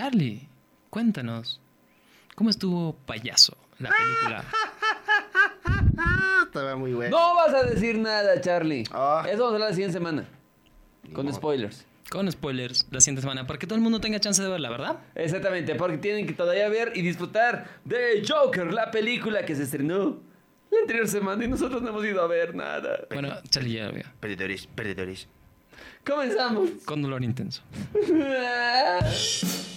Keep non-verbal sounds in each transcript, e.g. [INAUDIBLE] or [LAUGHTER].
Charlie, cuéntanos, ¿cómo estuvo Payaso, la película? [LAUGHS] Estaba muy bueno. No vas a decir nada, Charlie. Ah. Eso vamos a hablar la siguiente semana. Con spoilers. Con spoilers la siguiente semana, para que todo el mundo tenga chance de verla, ¿verdad? Exactamente, porque tienen que todavía ver y disfrutar de Joker, la película que se estrenó la anterior semana y nosotros no hemos ido a ver nada. Bueno, Charlie ya lo vio. Perdedores, perdedores. Comenzamos. Con dolor intenso. [LAUGHS]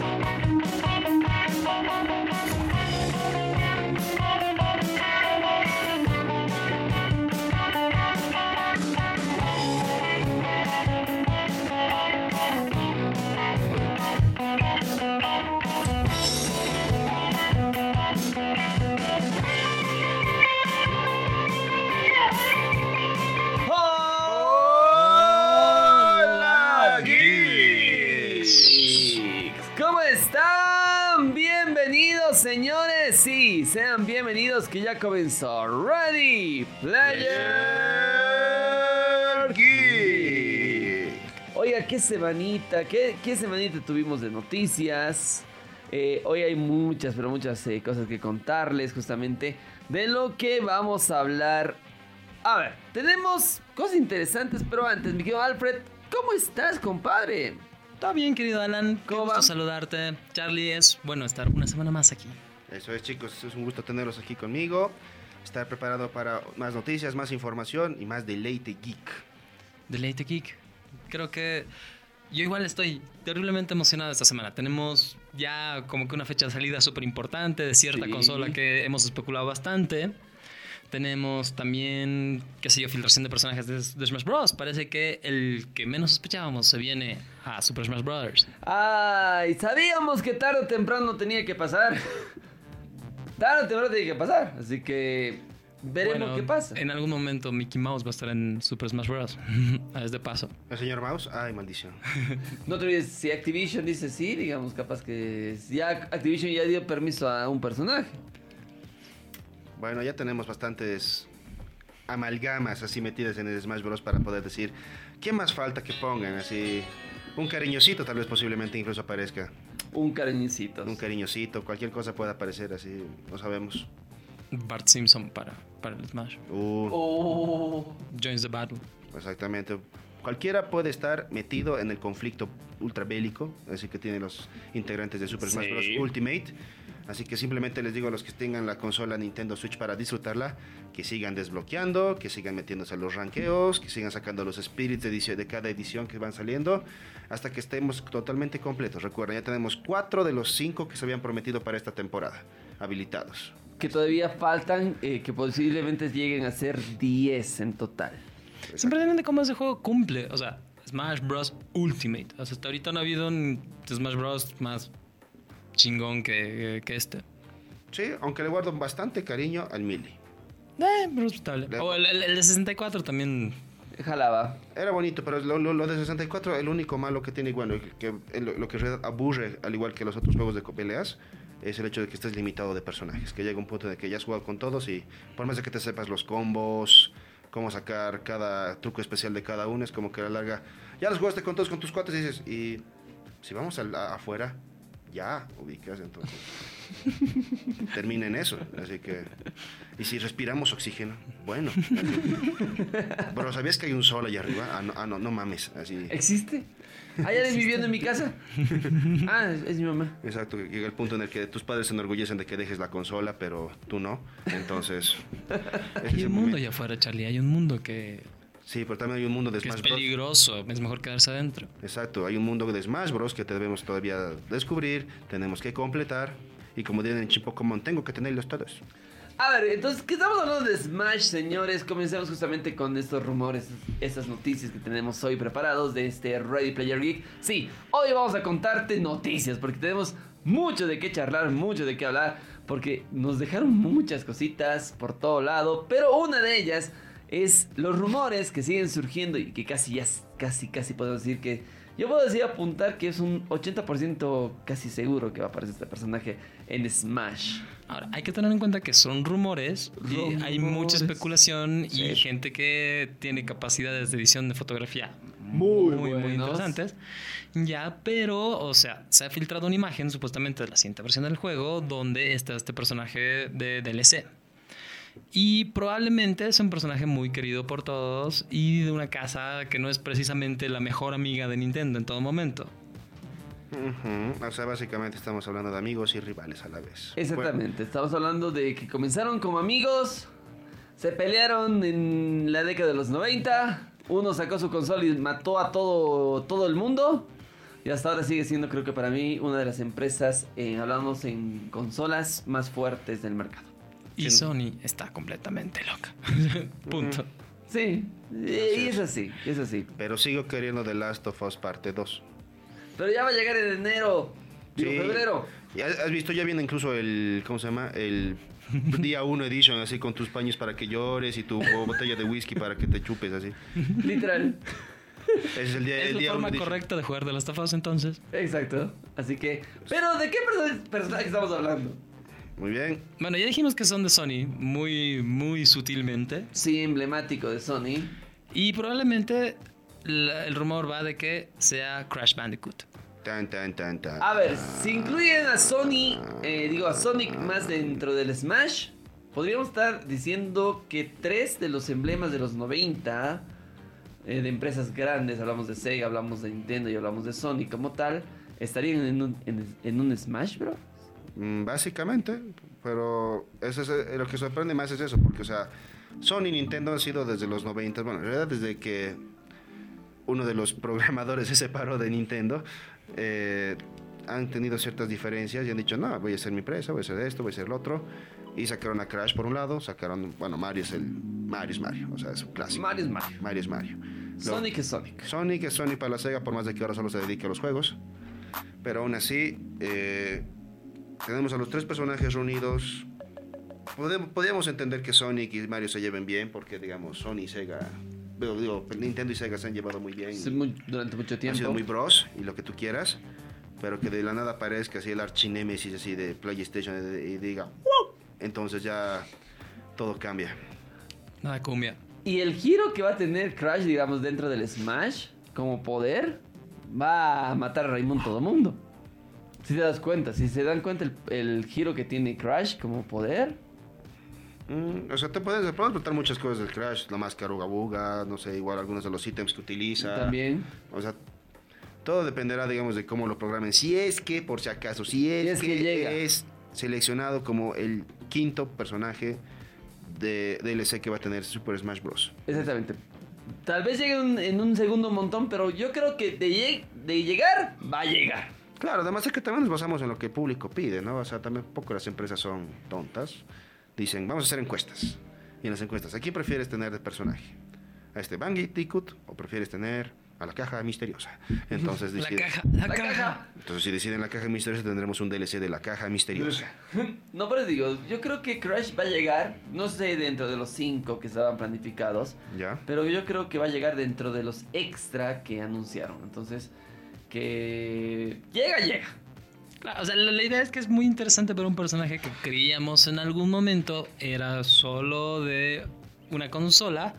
Bye. Sean bienvenidos que ya comenzó Ready Player Geek. Oiga, qué semanita, qué, qué semanita tuvimos de noticias. Eh, hoy hay muchas, pero muchas eh, cosas que contarles justamente de lo que vamos a hablar. A ver, tenemos cosas interesantes, pero antes, mi querido Alfred, ¿cómo estás, compadre? Está bien, querido Alan. Qué ¿Cómo gusto va? saludarte. Charlie, es bueno estar una semana más aquí. Eso es, chicos. Es un gusto tenerlos aquí conmigo. Estar preparado para más noticias, más información y más deleite geek. Deleite Geek. Creo que yo igual estoy terriblemente emocionado esta semana. Tenemos ya como que una fecha de salida súper importante de cierta Sí. consola que hemos especulado bastante. Tenemos también, qué sé yo, filtración de personajes de, de Smash Bros. Parece que el que menos sospechábamos se viene a Super Smash Bros. Ay, sabíamos que tarde o temprano tenía que pasar. Tarde o temprano tenía que pasar, así que veremos Bueno, qué pasa. En algún momento Mickey Mouse va a estar en Super Smash Bros. [LAUGHS] es de paso. El señor Mouse, ay, maldición. [LAUGHS] No te olvides, si Activision dice sí, digamos, capaz que ya Activision ya dio permiso a un personaje. Bueno, ya tenemos bastantes amalgamas así metidas en el Smash Bros. para poder decir, ¿qué más falta que pongan? Así, un cariñosito tal vez posiblemente incluso aparezca. Un cariñecito. Un cariñosito, cualquier cosa puede aparecer así, no sabemos. Bart Simpson para, para el Smash. Uh, Oh. Joins the battle. Exactamente. Cualquiera puede estar metido en el conflicto ultrabélico, así que tiene los integrantes de Super Smash Sí. Bros. Ultimate. Así que simplemente les digo a los que tengan la consola Nintendo Switch para disfrutarla, que sigan desbloqueando, que sigan metiéndose a los ranqueos, que sigan sacando los spirits de, cada edición que van saliendo, hasta que estemos totalmente completos. Recuerden, ya tenemos cuatro de los cinco que se habían prometido para esta temporada, habilitados. Que todavía faltan, eh, que posiblemente lleguen a ser 10 en total. Sorprendente cómo ese juego cumple. O sea, Smash Bros. Ultimate. O sea, hasta ahorita no ha habido un Smash Bros. más chingón que, que este. Sí, aunque le guardo bastante cariño al Melee. Eh, pero respetable. Le- O el, el- el de 64 también. Jalaba. Era bonito, pero lo, lo- lo de 64, el único malo que tiene, bueno, que, lo, lo que en realidad aburre, al igual que los otros juegos de peleas, es el hecho de que estés limitado de personajes. Que llega un punto el que ya has jugado con todos y por más de que te sepas los combos, cómo sacar cada truco especial de cada uno, es como que a la larga, ya los jugaste con todos, con tus cuates y dices, y si vamos al- a- afuera, ya ubicas, entonces. [LAUGHS] Termina en eso, así que. Y si respiramos oxígeno, bueno. Pero ¿sabías que hay un sol allá arriba? Ah, no, ah, no, no mames, así. ¿Existe? ¿Hay alguien viviendo en mi casa? Ah, es, es mi mamá. Exacto, llega el punto en el que tus padres se enorgullecen de que dejes la consola, pero tú no. Entonces. [LAUGHS] Hay un mundo momento. allá afuera, Charlie. Hay un mundo que, Sí, pero también hay un mundo de es Smash Bros. peligroso. Es mejor quedarse adentro. Exacto, hay un mundo de Smash Bros. que debemos todavía descubrir, tenemos que completar. Y como dirían en Chipocomon, tengo que tenerlos todos. A ver, entonces, ¿qué estamos hablando de Smash, señores? Comencemos justamente con estos rumores, estas noticias que tenemos hoy preparados de este Ready Player Geek. Sí, hoy vamos a contarte noticias porque tenemos mucho de qué charlar, mucho de qué hablar, porque nos dejaron muchas cositas por todo lado, pero una de ellas es los rumores que siguen surgiendo y que casi ya, casi, casi podemos decir que yo puedo decir apuntar que es un 80% casi seguro que va a aparecer este personaje en Smash. Ahora, hay que tener en cuenta que son rumores y hay mucha especulación y Sí. gente que tiene capacidades de edición de fotografía Muy muy, muy interesantes. Ya, pero, o sea, se ha filtrado una imagen supuestamente de la siguiente versión del juego donde está este personaje de DLC. Y probablemente es un personaje muy querido por todos y de una casa que no es precisamente la mejor amiga de Nintendo en todo momento. O sea, básicamente estamos hablando de amigos y rivales a la vez. Exactamente, estamos hablando de que comenzaron como amigos, se pelearon en la década de los 90, uno sacó su consola y mató a todo, todo el mundo, y hasta ahora sigue siendo creo que para mí una de las empresas, eh, hablamos en consolas más fuertes del mercado. Y Sí. Sony está completamente loca. [LAUGHS] Punto. Sí, y es así, es así. Pero sigo queriendo The Last of Us parte 2. Pero ya va a llegar en enero, digo, Sí. febrero. ¿Y ¿Has visto? Ya viene incluso el, ¿cómo se llama? El día 1 edition, así con tus paños para que llores y tu botella de whisky para que te chupes, así. [LAUGHS] Literal. Ese es el día, Es el la día forma 1 edition. correcta de jugar de las tafas entonces. Exacto. Así que. Pero ¿de qué perso- personaje estamos hablando? Muy bien. Bueno, ya dijimos que son de Sony, muy, muy sutilmente. Sí, emblemático de Sony. Y probablemente la- el rumor va de que sea Crash Bandicoot. Tan, tan, tan, tan. A ver, si incluyen a Sony, eh, digo a Sonic más dentro del Smash, podríamos estar diciendo que tres de los emblemas de los 90 eh, de empresas grandes, hablamos de Sega, hablamos de Nintendo y hablamos de Sony como tal, estarían en un, en, en un Smash, bro. Mm, Básicamente, pero eso es, eh, lo que sorprende más es eso, porque, o sea, Sony y Nintendo han sido desde los 90, bueno, en realidad desde que uno de los [LAUGHS] programadores se separó de Nintendo, eh, han tenido ciertas diferencias y han dicho, no, voy a hacer mi empresa, voy a hacer esto, voy a hacer lo otro. Y sacaron a Crash por un lado, sacaron, bueno, Mario es el, Mario es Mario, o sea, es un clásico. Mario es Mario. Mario es Mario. Sonic es Sonic. Sonic es Sonic para la Sega, por más de que ahora solo se dedique a los juegos. Pero aún así, eh, tenemos a los tres personajes reunidos. Podemos, podríamos entender que Sonic y Mario se lleven bien, porque, digamos, Sony y Sega. Digo, digo, Nintendo y Sega se han llevado muy bien. Sí, muy- durante mucho han tiempo. sido muy bros y lo que tú quieras. Pero que de la nada aparezca así el archinémesis así de PlayStation y, y diga, "Wow", Entonces ya todo cambia. Nada cumbia. Y el giro que va a tener Crash, digamos, dentro del Smash, como poder, va a matar a Raymond todo mundo. Si te das cuenta, si se dan cuenta el, el giro que tiene Crash como poder, Mm, o sea, te puedes, puedes muchas cosas del Crash, la máscara Uga Buga, no sé, igual algunos de los ítems que utiliza. también. O sea, todo dependerá, digamos, de cómo lo programen. Si es que, por si acaso, si es, Si es que que, llega. es seleccionado como el quinto personaje de DLC que va a tener Super Smash Bros. Exactamente. Tal vez llegue un- en un segundo montón, pero yo creo que de, lleg- de llegar, va a llegar. Claro, además es que también nos basamos en lo que el público pide, ¿no? O sea, también poco las empresas son tontas. Dicen, vamos a hacer encuestas. Y en las encuestas, ¿a quién prefieres tener de personaje? ¿A este Bandicoot o prefieres tener a la caja misteriosa? Entonces [LAUGHS] La deciden- caja, la, La caja. caja. Entonces, si deciden la caja misteriosa, tendremos un DLC de la caja misteriosa. No, pero digo, yo creo que Crash va a llegar, no sé dentro de los cinco que estaban planificados, ¿Ya? pero yo creo que va a llegar dentro de los extra que anunciaron. Entonces, que llega, llega. Claro, o sea, la, la idea es que es muy interesante ver un personaje que creíamos en algún momento era solo de una consola.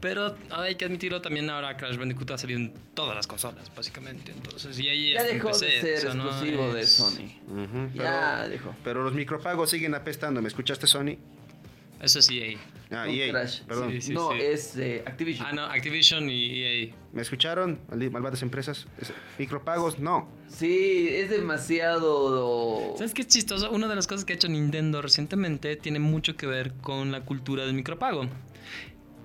Pero hay que admitirlo también ahora Crash Bandicoot ha salido en todas las consolas, básicamente. Entonces, y ahí Ya dejó de PC, ser o sea, no exclusivo de es- Sony. Ujú, Ya pero, dejó. pero los micropagos siguen apestando. ¿Me escuchaste, Sony? Eso es EA. Ah, EA, Crash. perdón. Sí, sí. no, es eh, Activision. Ah, no, Activision y EA. ¿Me escucharon? Malvadas empresas. Es- Micropagos, no. Sí, es demasiado... ¿Sabes qué es chistoso? Una de las cosas que ha hecho Nintendo recientemente tiene mucho que ver con la cultura del micropago.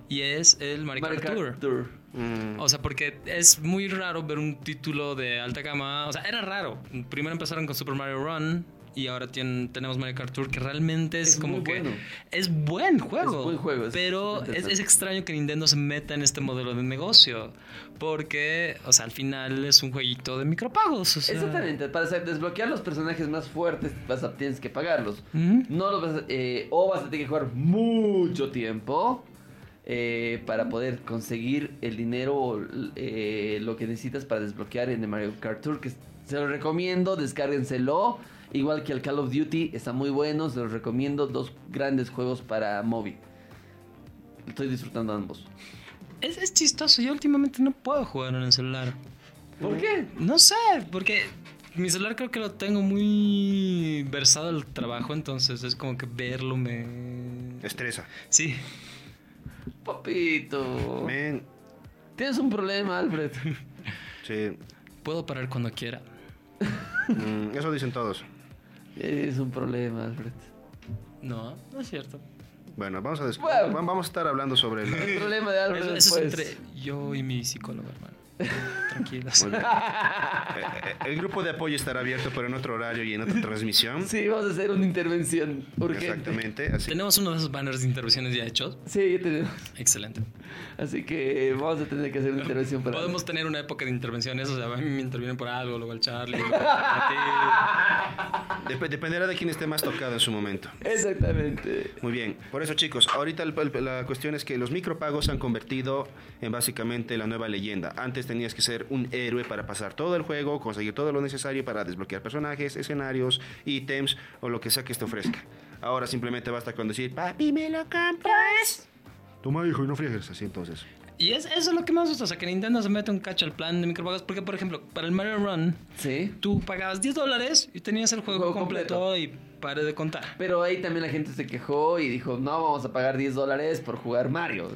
Y es el Mario Kart Mario Tour. Kart Tour. Mm, O sea, porque es muy raro ver un título de alta gama. O sea, era raro. Primero empezaron con Super Mario Run y ahora tienen, tenemos Mario Kart Tour, que realmente es, Es como que bueno. es buen juego. Es buen juego, es pero es, extraño que Nintendo se meta en este modelo de negocio. Porque, o sea, al final es un jueguito de micropagos. o sea. Exactamente, para desbloquear los personajes más fuertes vas a, tienes que pagarlos. No los vas a- eh, o vas a tener que jugar mucho tiempo eh, para poder conseguir el dinero eh, lo que necesitas para desbloquear en el Mario Kart Tour. Que se lo recomiendo, descárguenselo. Igual que el Call of Duty, está muy bueno, se los recomiendo. Dos grandes juegos para móvil. Estoy disfrutando ambos. Es, es chistoso, yo últimamente no puedo jugar en el celular. ¿Por qué? No sé, porque mi celular creo que lo tengo muy versado al trabajo, entonces es como que verlo me... Estresa. Sí, Papito. Men, Tienes un problema, Alfred. sí. puedo parar cuando quiera. Mm, eso dicen todos. Es un problema, Alfred. No, no es cierto. Bueno, vamos a, Bueno. va- vamos a estar hablando sobre el... El problema de Alfred Eso, eso es entre yo y mi psicólogo, hermano. [LAUGHS] Tranquilos. Eh, eh, El grupo de apoyo estará abierto, pero en otro horario y en otra transmisión. Sí, vamos a hacer una intervención urgente. Exactamente. Así Tenemos uno de esos banners de intervenciones ya hechos. Sí, ya tenemos. Excelente. Así que vamos a tener que hacer una intervención para. Podemos tener una época de intervenciones, o sea, a mí me intervienen por algo, luego el Charlie, luego a [LAUGHS] Dep- dependerá de quién esté más tocado en su momento. Exactamente. Muy bien, por eso chicos, ahorita el- el- la cuestión es que los micropagos se han convertido en básicamente la nueva leyenda. Antes tenías que ser un héroe para pasar todo el juego, conseguir todo lo necesario para desbloquear personajes, escenarios, ítems o lo que sea que te ofrezca. Ahora simplemente basta con decir, papi, ¿me lo compras? Toma hijo y no friegues así entonces. Y es, eso es lo que más gusta, o sea, que Nintendo se mete un cacho al plan de micropagos, porque por ejemplo, para el Mario Run, Sí. tú pagabas 10 dólares y tenías el juego, Juego completo, y pare de contar. Pero ahí también la gente se quejó y dijo, no, vamos a pagar 10 dólares por jugar Mario.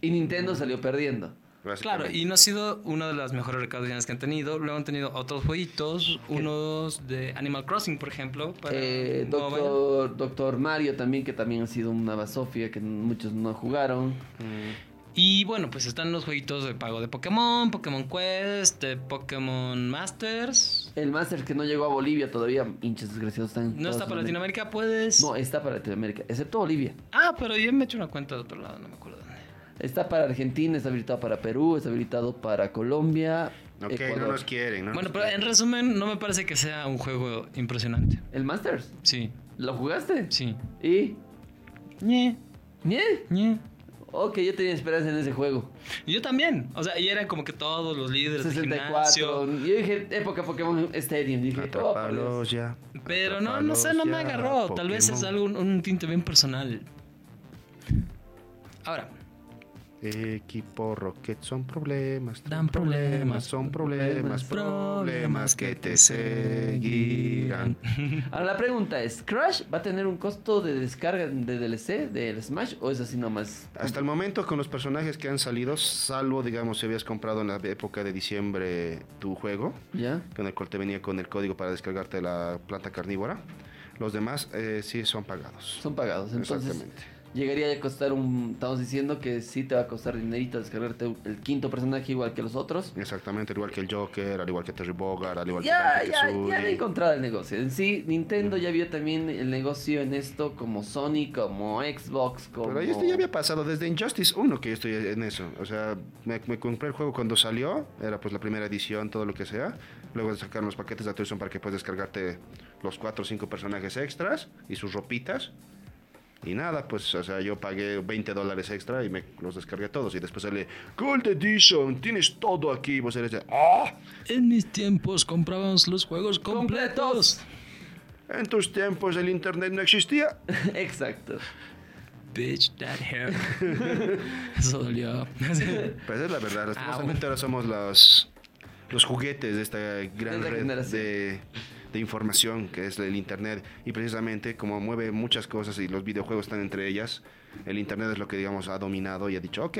Y Nintendo salió perdiendo. Claro, y no ha sido una de las mejores recaudaciones que han tenido. Luego han tenido otros jueguitos, unos de Animal Crossing, por ejemplo. Para Eh. Doctor, Doctor Mario también, que también ha sido una basofia que muchos no jugaron. Y bueno, pues están los jueguitos de pago de Pokémon, Pokémon Quest, de Pokémon Masters. El Master que no llegó a Bolivia todavía, hinchas desgraciados están. en No está para. Latinoamérica, puedes. No, está para Latinoamérica, excepto Bolivia. Ah, pero yo me he hecho una cuenta de otro lado, no me acuerdo dónde. Está para Argentina, está habilitado para Perú, está habilitado para Colombia. Ok, Ecuador. no nos quieren, ¿no? Bueno, pero en resumen, no me parece que sea un juego impresionante. ¿El Masters? Sí, ¿Lo jugaste? sí. ¿Y? Ñe, ¿Bien? ñe. Ok, yo tenía esperanza en ese juego. Yo también. O sea, y eran como que todos los líderes de 64. gimnasio. Yo dije, época Pokémon Stadium. Dije, oh. Atrápalos ya. Pero no, no sé, no me agarró. Tal vez es algo, un tinte bien personal. Ahora, Equipo Rocket son problemas. Dan problemas, Son problemas, problemas que te seguirán. [LAUGHS] Ahora la pregunta es, ¿Crash va a tener un costo de descarga de DLC del Smash o es así nomás? Hasta el momento con los personajes que han salido, salvo digamos si habías comprado en la época de diciembre tu juego, ¿Ya? con el cual te venía con el código para descargarte la planta carnívora, los demás eh, sí son pagados. Son pagados. Entonces, Exactamente. Llegaría a costar un... Estamos diciendo que sí te va a costar dinerito descargarte el quinto personaje igual que los otros. Exactamente, al igual que el Joker, al igual que Terry Bogard, al igual Ya, que ya, ya he encontrado el negocio. En sí, Nintendo ya vio también el negocio en esto como Sony, como Xbox, como... Pero esto ya había pasado desde Injustice 1 que yo estoy en eso. O sea, me, me compré el juego cuando salió, era pues la primera edición, todo lo que sea. Luego sacaron los paquetes de actualización para que puedas descargarte los 4 o 5 personajes extras y sus ropitas. Y nada, pues, o sea, yo pagué 20 dólares extra y me los descargué todos. Y después sale, Gold Edition, tienes todo aquí. Y vos eres de, ¡ah! en mis tiempos comprábamos los juegos completos. En tus tiempos el internet no existía. [LAUGHS] Exacto. Bitch, that hair. [LAUGHS] [LAUGHS] Eso dolió. Pues es la verdad, lastimosamente ahora somos los, los juguetes de esta gran De red generación. de, de información que es el Internet. Y precisamente como mueve muchas cosas y los videojuegos están entre ellas, el Internet es lo que digamos ha dominado y ha dicho, ok,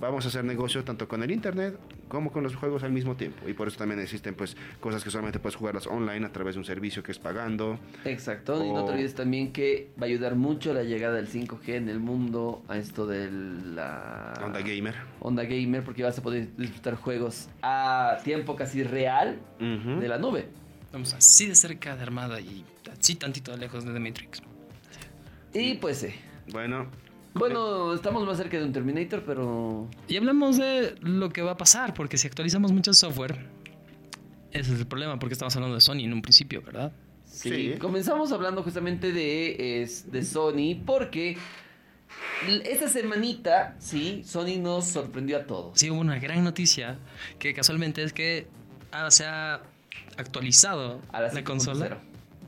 vamos a hacer negocio tanto con el Internet como con los juegos al mismo tiempo. Y por eso también existen pues cosas que solamente puedes jugarlas online a través de un servicio que es pagando. Exacto, y no O- te olvides también que va a ayudar mucho la llegada del 5G en el mundo a esto de la Onda gamer. onda gamer, porque vas a poder disfrutar juegos a tiempo casi real Ujú. de la nube. Estamos así de cerca de Armada y así tantito de lejos de The Matrix. Y pues sí. Bueno, Bueno, estamos más cerca de un Terminator, pero Y hablamos de lo que va a pasar, porque si actualizamos mucho el software, ese es el problema, porque estamos hablando de Sony en un principio, ¿verdad? sí. Sí. Comenzamos hablando justamente de, es- de Sony, porque esta semanita, sí, Sony nos sorprendió a todos. Sí, hubo una gran noticia que casualmente es que ah, se ha actualizado A la la consola. 5.0.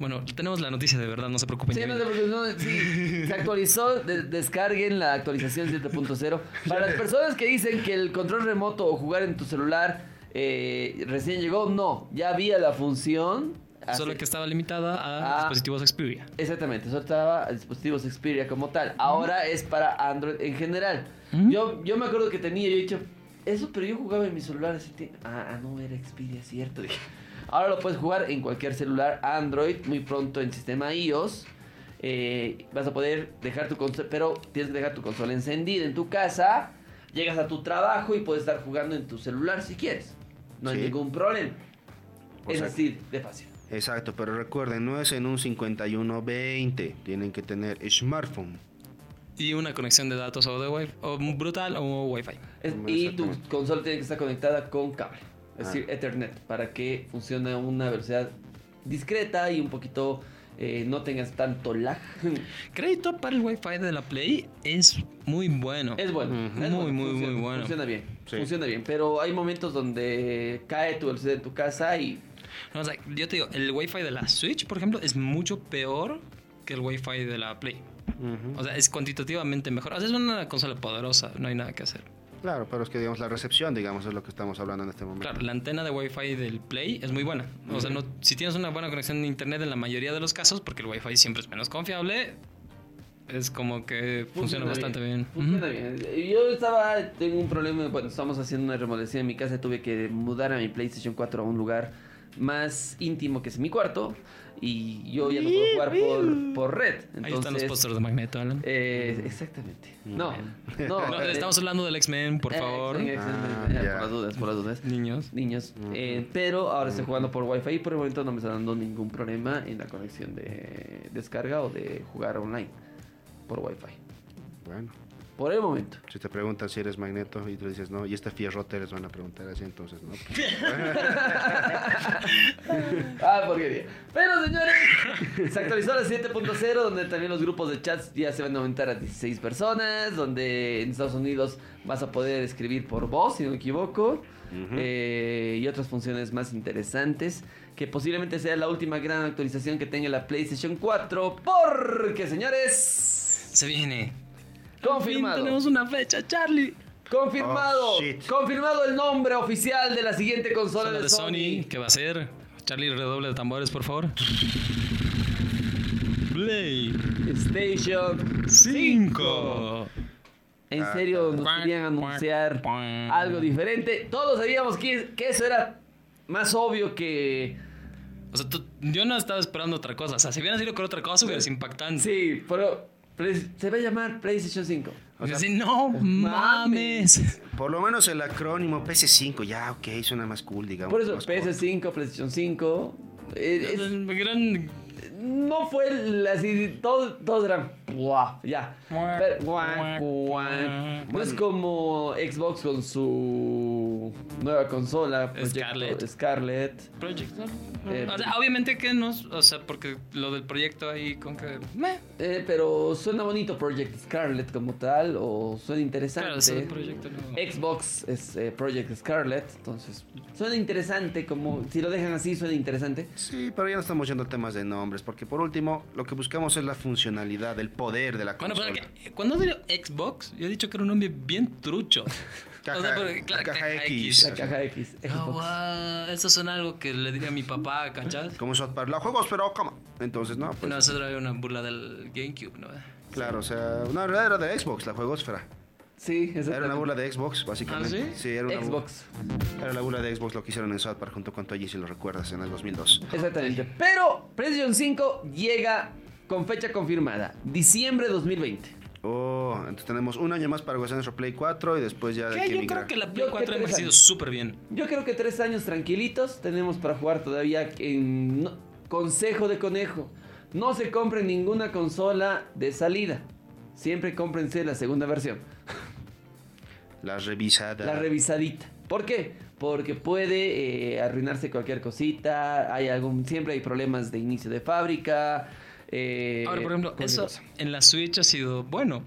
Bueno, tenemos la noticia de verdad, no se preocupen. Sí, no, se preocupen, no, sí, [LAUGHS] se actualizó, de- descarguen la actualización 7.0. [LAUGHS] Para las personas que dicen que el control remoto o jugar en tu celular eh, recién llegó, no, ya había la función. Solo que estaba limitada a Ah. dispositivos Xperia. Exactamente, eso estaba a dispositivos Xperia como tal. Ahora es para Android en general. Ujú. Yo, yo me acuerdo que tenía, yo he dicho, eso, pero yo jugaba en mi celular así. te- Ah, ah, no, era Xperia, cierto. Dije. Ahora lo puedes jugar en cualquier celular Android, muy pronto en sistema iOS. Eh, vas a poder dejar tu consola, pero tienes que dejar tu consola encendida en tu casa. Llegas a tu trabajo y puedes estar jugando en tu celular si quieres. No hay ningún problema. O es así de fácil. Exacto, pero recuerden, no es en un 5120. Tienen que tener smartphone. Y una conexión de datos o de Wi-Fi, o brutal o Wi-Fi. Es- y tu consola tiene que estar conectada con cable, es Ah. decir, Ethernet, para que funcione a una velocidad discreta y un poquito eh, no tengas tanto lag. [LAUGHS] Crédito para el Wi-Fi de la Play es muy bueno. es bueno, es Muy, bueno, muy, funciona, muy bueno. Funciona bien, Sí. funciona bien, pero hay momentos donde cae tu velocidad en tu casa y No, o sea, yo te digo, el Wi-Fi de la Switch, por ejemplo, es mucho peor que el Wi-Fi de la Play. O sea, es cuantitativamente mejor. O sea, es una consola poderosa, no hay nada que hacer. Claro, pero es que digamos la recepción, digamos, es lo que estamos hablando en este momento. Claro, la antena de Wi-Fi del Play es muy buena. O sea, no, si tienes una buena conexión de internet en la mayoría de los casos, porque el Wi-Fi siempre es menos confiable, es como que funciona, bastante bien. Funciona bien. Yo estaba, tengo un problema, bueno, estamos haciendo una remodelación en mi casa, tuve que mudar a mi PlayStation 4 a un lugar más íntimo que es mi cuarto y yo ya no puedo jugar por, por red. Entonces, Ahí están los pósters de Magneto, Alan. eh, exactamente. No, no. No, eh, estamos hablando del X-Men, por eh, favor. Ah. Por las dudas, por las dudas. Niños. Niños, eh, pero ahora estoy jugando por Wi-Fi y por el momento no me está dando ningún problema en la conexión de descarga o de jugar online por Wi-Fi. Bueno, Por el momento. si te preguntan si eres magneto y tú dices no, y este fierrote les van a preguntar así, entonces no. [LAUGHS] Ah, porquería. Pero señores, se actualizó la 7.0 donde también los grupos de chats ya se van a aumentar a 16 personas, donde en Estados Unidos vas a poder escribir por voz, si no me equivoco, eh, y otras funciones más interesantes, que posiblemente sea la última gran actualización que tenga la PlayStation 4, porque señores, Se viene. Al fin confirmado. tenemos una fecha, Charlie. Confirmado, Oh, confirmado el nombre oficial de la siguiente consola Solo de, de Sony, ¿qué va a ser? Charlie, redoble de tambores, por favor. Play Station 5. En Ah, serio, nos Cuac, querían cuac, anunciar algo diferente. Todos sabíamos que, que eso era más obvio que. O sea, tú- yo no estaba esperando otra cosa. O sea, si hubieran sido con otra cosa, hubiera sido impactante. Sí, pero se va a llamar PlayStation 5. O sea, sí, no mames. Por lo menos el acrónimo PS5, ya, ok, suena más cool, digamos. Por eso, más corto. PS5, PlayStation 5. eh, es- Gran. no fue así, todos, todos eran. ¡Buah! Ya. Pero, guau, guau. No es como Xbox con su nueva consola, Proyecto Scarlett. Scarlett. Project. ¿no? Eh, o sea, obviamente que no. O sea, porque lo del proyecto ahí con que. meh. Eh, pero suena bonito Project Scarlet como tal, o suena interesante. Claro, proyecto no. Xbox es eh, Project Scarlet, entonces suena interesante, como si lo dejan así suena interesante. Sí, pero ya no estamos yendo a temas de nombres, porque por último, lo que buscamos es la funcionalidad, el poder de la Bueno, consola. pero que, cuando digo Xbox, yo he dicho que era un nombre bien trucho. [LAUGHS] Caja- porque, claro, caja X. La Exacto. caja X. Ah, eso suena algo que le diría a mi papá, ¿cachas? Como South Park, la juegos, pero cómo. Entonces, no, pues. No, eso era una burla del GameCube, ¿no? Claro, o sea, no, en realidad era de Xbox, la juegosfera. Sí, Era una burla de Xbox, básicamente. ¿Ah, sí? era una Xbox. Era la burla de Xbox lo que hicieron en South Park junto con Toyi, si lo recuerdas, en el 2002. Exactamente. Pero PlayStation 5 llega con fecha confirmada, diciembre 2020. Oh, entonces tenemos un año más para gozar nuestro Play 4 y después ya de Que que yo migrar. creo que la Yo Play que 4 ha envejecido súper bien. Yo creo que tres años tranquilitos tenemos para jugar todavía en no- consejo de conejo. No se compren ninguna consola de salida. Siempre cómprense la segunda versión, [LAUGHS] La revisada. la revisadita. ¿Por qué? Porque puede eh, arruinarse cualquier cosita. Hay algún, siempre hay problemas de inicio de fábrica. Eh, Ahora, por ejemplo, eso cosa. en la Switch ha sido bueno.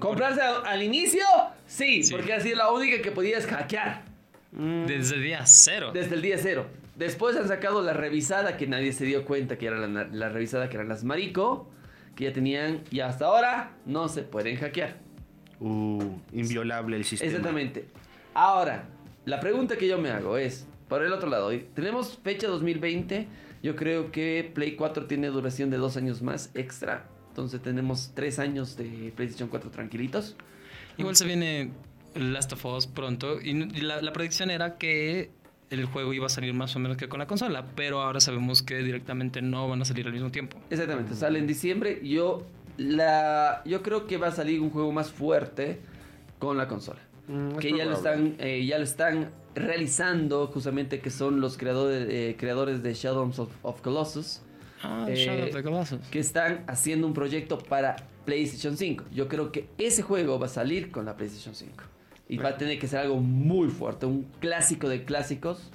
¿Comprarse a- al inicio? Sí, Sí. porque ha sido la única que podías hackear Mm, Desde día cero. desde el día cero. Después han sacado la revisada que nadie se dio cuenta que era la, la revisada que eran las Marico, que ya tenían y hasta ahora no se pueden hackear. Uh, inviolable el sistema. Exactamente. Ahora, la pregunta que yo me hago es, por el otro lado, tenemos fecha 2020, yo creo que Play 4 tiene duración de dos años más extra, entonces tenemos tres años de PlayStation 4 tranquilitos. Igual se viene Last of Us pronto y la, la predicción era que el juego iba a salir más o menos que con la consola, pero ahora sabemos que directamente no van a salir al mismo tiempo. Exactamente, sale en diciembre. Yo, la, yo creo que va a salir un juego más fuerte con la consola. Mm, es que ya lo, están, eh, ya lo están realizando, justamente que son los creadores, eh, creadores de Shadows of, of Colossus, Ah, Eh, Shadow of the Colossus. que están haciendo un proyecto para PlayStation 5. Yo creo que ese juego va a salir con la PlayStation 5. Y va a tener que ser algo muy fuerte, un clásico de clásicos,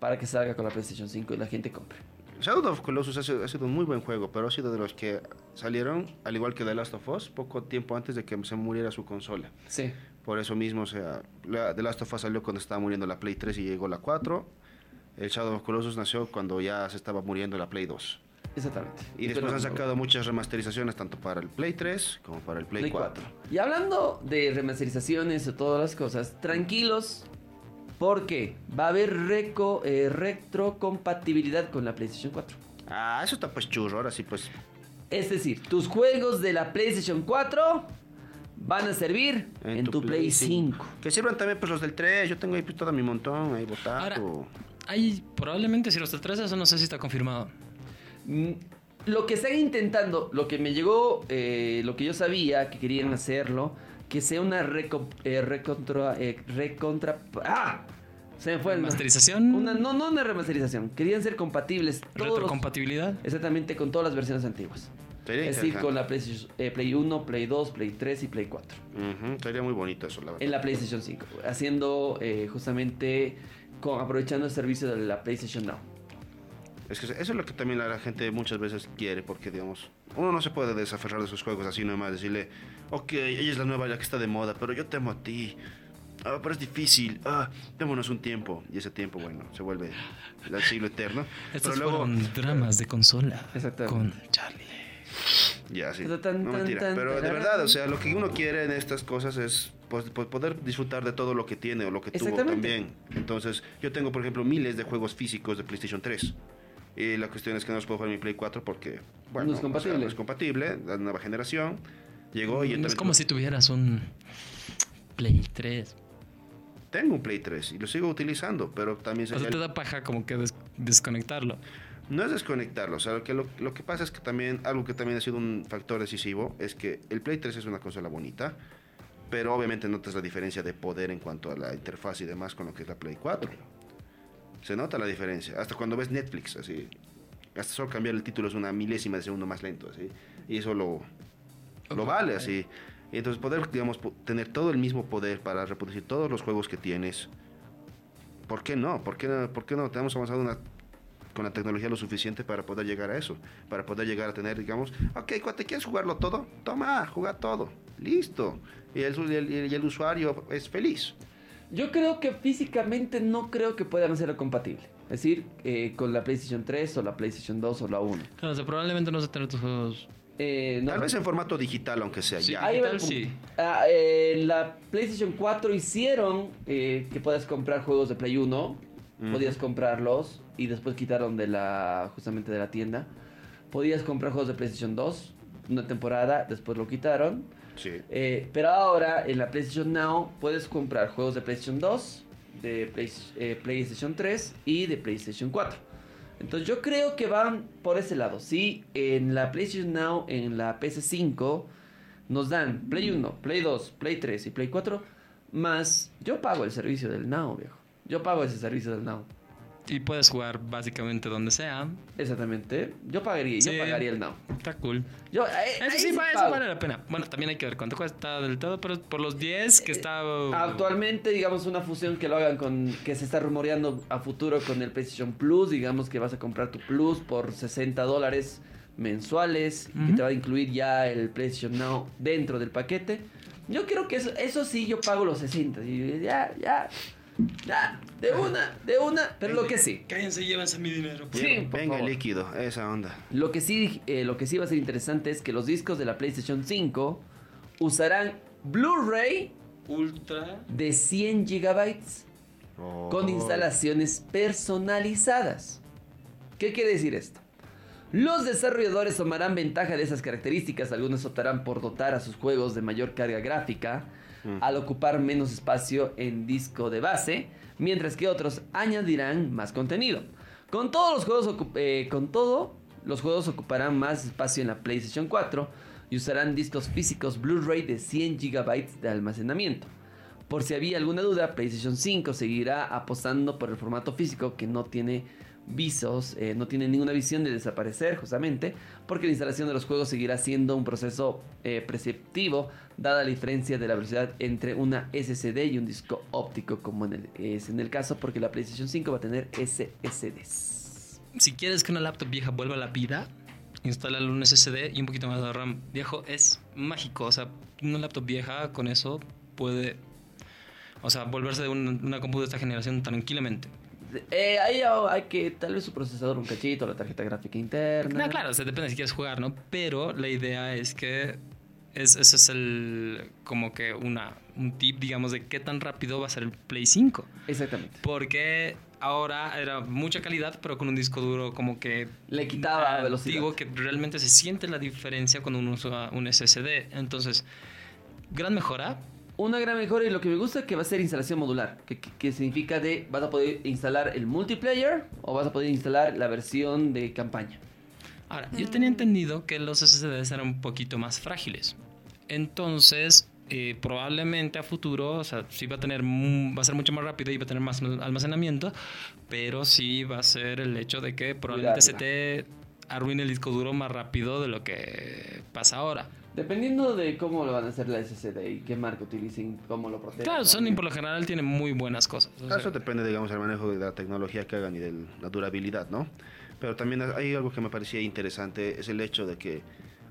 para que salga con la PlayStation 5 y la gente compre. Shadow of Colossus ha sido, ha sido un muy buen juego, pero ha sido de los que salieron, al igual que The Last of Us, poco tiempo antes de que se muriera su consola. Sí. Por eso mismo, o sea, la, The Last of Us salió cuando estaba muriendo la Play 3 y llegó la 4. El Shadow of Colossus nació cuando ya se estaba muriendo la Play 2. Exactamente. Y después han sacado muchas remasterizaciones tanto para el Play 3 como para el Play, Play 4. 4. Y hablando de remasterizaciones y todas las cosas, tranquilos, porque va a haber reco, eh, retrocompatibilidad con la PlayStation 4. Ah, eso está pues churro, ahora sí pues... Es decir, tus juegos de la PlayStation 4 van a servir en, tu, Play 5. Que sirvan también pues los del 3, yo tengo ahí pues todo mi montón ahí botado. Ahora, hay probablemente si los del 3, eso no sé si está confirmado. Mm, Lo que están intentando, lo que me llegó, eh, lo que yo sabía que querían hacerlo, que sea una reco- eh, recontra, eh, recontra... ¡Ah! Se me fue el nombre. ¿Masterización? Una, no, no una remasterización. Querían ser compatibles todos los- ¿Retrocompatibilidad? exactamente con todas las versiones antiguas. Sería es decir, con la PlayStation, eh, Play 1, Play 2, Play 3 y Play 4. Ujú, sería muy bonito eso, la verdad. En la PlayStation 5. Haciendo eh, justamente, con, aprovechando el servicio de la PlayStation Now. Es que eso es lo que también la gente muchas veces quiere, porque digamos, uno no se puede desaferrar de sus juegos así nomás, decirle, ok, ella es la nueva, la que está de moda, pero yo te amo a ti. Ah, pero es difícil. Ah, démonos un tiempo. Y ese tiempo, bueno, se vuelve el siglo eterno. [LAUGHS] Estos pero luego, fueron dramas de consola. Exactamente. Con Charlie. Ya sí. Tan, tan, No mentira. tan, Pero de verdad, o sea, lo que uno quiere en estas cosas es pues, pues, poder disfrutar de todo lo que tiene o lo que tuvo también. Entonces, yo tengo, por ejemplo, miles de juegos físicos de PlayStation 3. Y la cuestión es que no los puedo jugar en mi Play 4 porque, bueno, No es o sea, compatible. no es compatible, la nueva generación. Llegó y yo es como tuve- si tuvieras un Play 3. Tengo un Play 3 y lo sigo utilizando, pero también O sea, te da paja como que des- desconectarlo. No es desconectarlo. O sea, lo que, lo, lo que pasa es que también, algo que también ha sido un factor decisivo, es que el Play 3 es una consola bonita, pero obviamente notas la diferencia de poder en cuanto a la interfaz y demás con lo que es la Play 4. Se nota la diferencia. Hasta cuando ves Netflix, así. Hasta solo cambiar el título es una milésima de segundo más lento, así. Y eso lo, lo vale, así. Y entonces poder, digamos, tener todo el mismo poder para reproducir todos los juegos que tienes. ¿Por qué no? ¿Por qué no, por qué no tenemos avanzado una, con la tecnología lo suficiente para poder llegar a eso? Para poder llegar a tener, digamos, ok, cuando quieres jugarlo todo, toma, juega todo. Listo. Y el, el- el usuario es feliz. Yo creo que físicamente no creo que puedan hacerlo compatible. Es decir, eh, con la PlayStation 3 o la PlayStation 2 o la 1. Claro, o sea, probablemente no se tener tus juegos. Eh, no- Tal vez en formato digital, aunque sea Sí. ya. Ahí va el Digital, punto. sí. Ah, eh, en la PlayStation 4 hicieron eh, que puedas comprar juegos de Play 1. Podías comprarlos y después quitaron de la justamente de la tienda. Podías comprar juegos de PlayStation 2 una temporada, después lo quitaron. Sí. Eh, pero ahora en la PlayStation Now puedes comprar juegos de PlayStation 2, de Play- eh, PlayStation 3 y de PlayStation 4. Entonces yo creo que van por ese lado. Sí, en la PlayStation Now, en la PS5, nos dan Play 1, Play 2, Play 3 y Play 4. Más yo pago el servicio del Now, viejo. Yo pago ese servicio del Now. Y puedes jugar básicamente donde sea. Exactamente. Yo pagaría, Sí. yo pagaría el Now. Está cool. Yo, eh, Eso sí, va- eso vale la pena. Bueno, también hay que ver cuánto cuesta del todo, pero por los 10 que está. Actualmente, digamos, una fusión que lo hagan con. que se está rumoreando a futuro con el PlayStation Plus. Digamos que vas a comprar tu Plus por 60 dólares mensuales. Y Ujú. te va a incluir ya el PlayStation Now dentro del paquete. Yo creo que eso, eso sí, yo pago los 60. y ya, ya. Ya, de una, de una, pero lo que sí. Cállense y llévense mi dinero. Sí, Venga, por venga favor. líquido, esa onda. Lo que sí, eh, lo que sí va a ser interesante es que los discos de la PlayStation 5 usarán Blu-ray Ultra. de 100 GB con Oh. instalaciones personalizadas. ¿Qué quiere decir esto? Los desarrolladores tomarán ventaja de esas características, algunos optarán por dotar a sus juegos de mayor carga gráfica Al ocupar menos espacio en disco de base, mientras que otros añadirán más contenido. Con todos los juegos eh, con todo, los juegos ocuparán más espacio en la PlayStation 4 y usarán discos físicos Blu-ray de 100 GB de almacenamiento. Por si había alguna duda, PlayStation 5 seguirá apostando por el formato físico que no tiene visos, eh, no tiene ninguna visión de desaparecer justamente, porque la instalación de los juegos seguirá siendo un proceso eh, perceptivo, dada la diferencia de la velocidad entre una SSD y un disco óptico, como en el- es en el caso, porque la PlayStation 5 va a tener SSDs. Si quieres que una laptop vieja vuelva a la vida, instálale un SSD y un poquito más de RAM. Viejo, es mágico. O sea, una laptop vieja con eso puede. O sea, volverse de un- una compu de esta generación tranquilamente. Eh, ahí hay que, tal vez su procesador un cachito, la tarjeta gráfica interna. No, claro, o sea, depende si quieres jugar, ¿no? Pero la idea es que es, ese es el como que una un tip, digamos, de qué tan rápido va a ser el Play 5. Exactamente. Porque ahora era mucha calidad, pero con un disco duro como que Le quitaba velocidad. Digo que realmente se siente la diferencia cuando uno usa un SSD. Entonces, gran mejora. Una gran mejora y lo que me gusta es que va a ser instalación modular, que, que- que significa de vas a poder instalar el multiplayer o vas a poder instalar la versión de campaña. Ahora, yo tenía entendido que los SSDs eran un poquito más frágiles. Entonces, eh, probablemente a futuro, o sea, sí va a tener, va a ser mucho más rápido y va a tener más almacenamiento, pero sí va a ser el hecho de que probablemente se te arruine el disco duro más rápido de lo que pasa ahora. Dependiendo de cómo lo van a hacer la SSD y qué marca utilicen, cómo lo protegen. Claro, Sony por lo general tiene muy buenas cosas. o sea, Eso depende, digamos, del manejo de la tecnología que hagan y de la durabilidad, ¿no? Pero también hay algo que me parecía interesante, es el hecho de que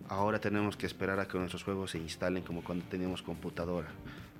ahora tenemos que esperar a que nuestros juegos se instalen como cuando teníamos computadora.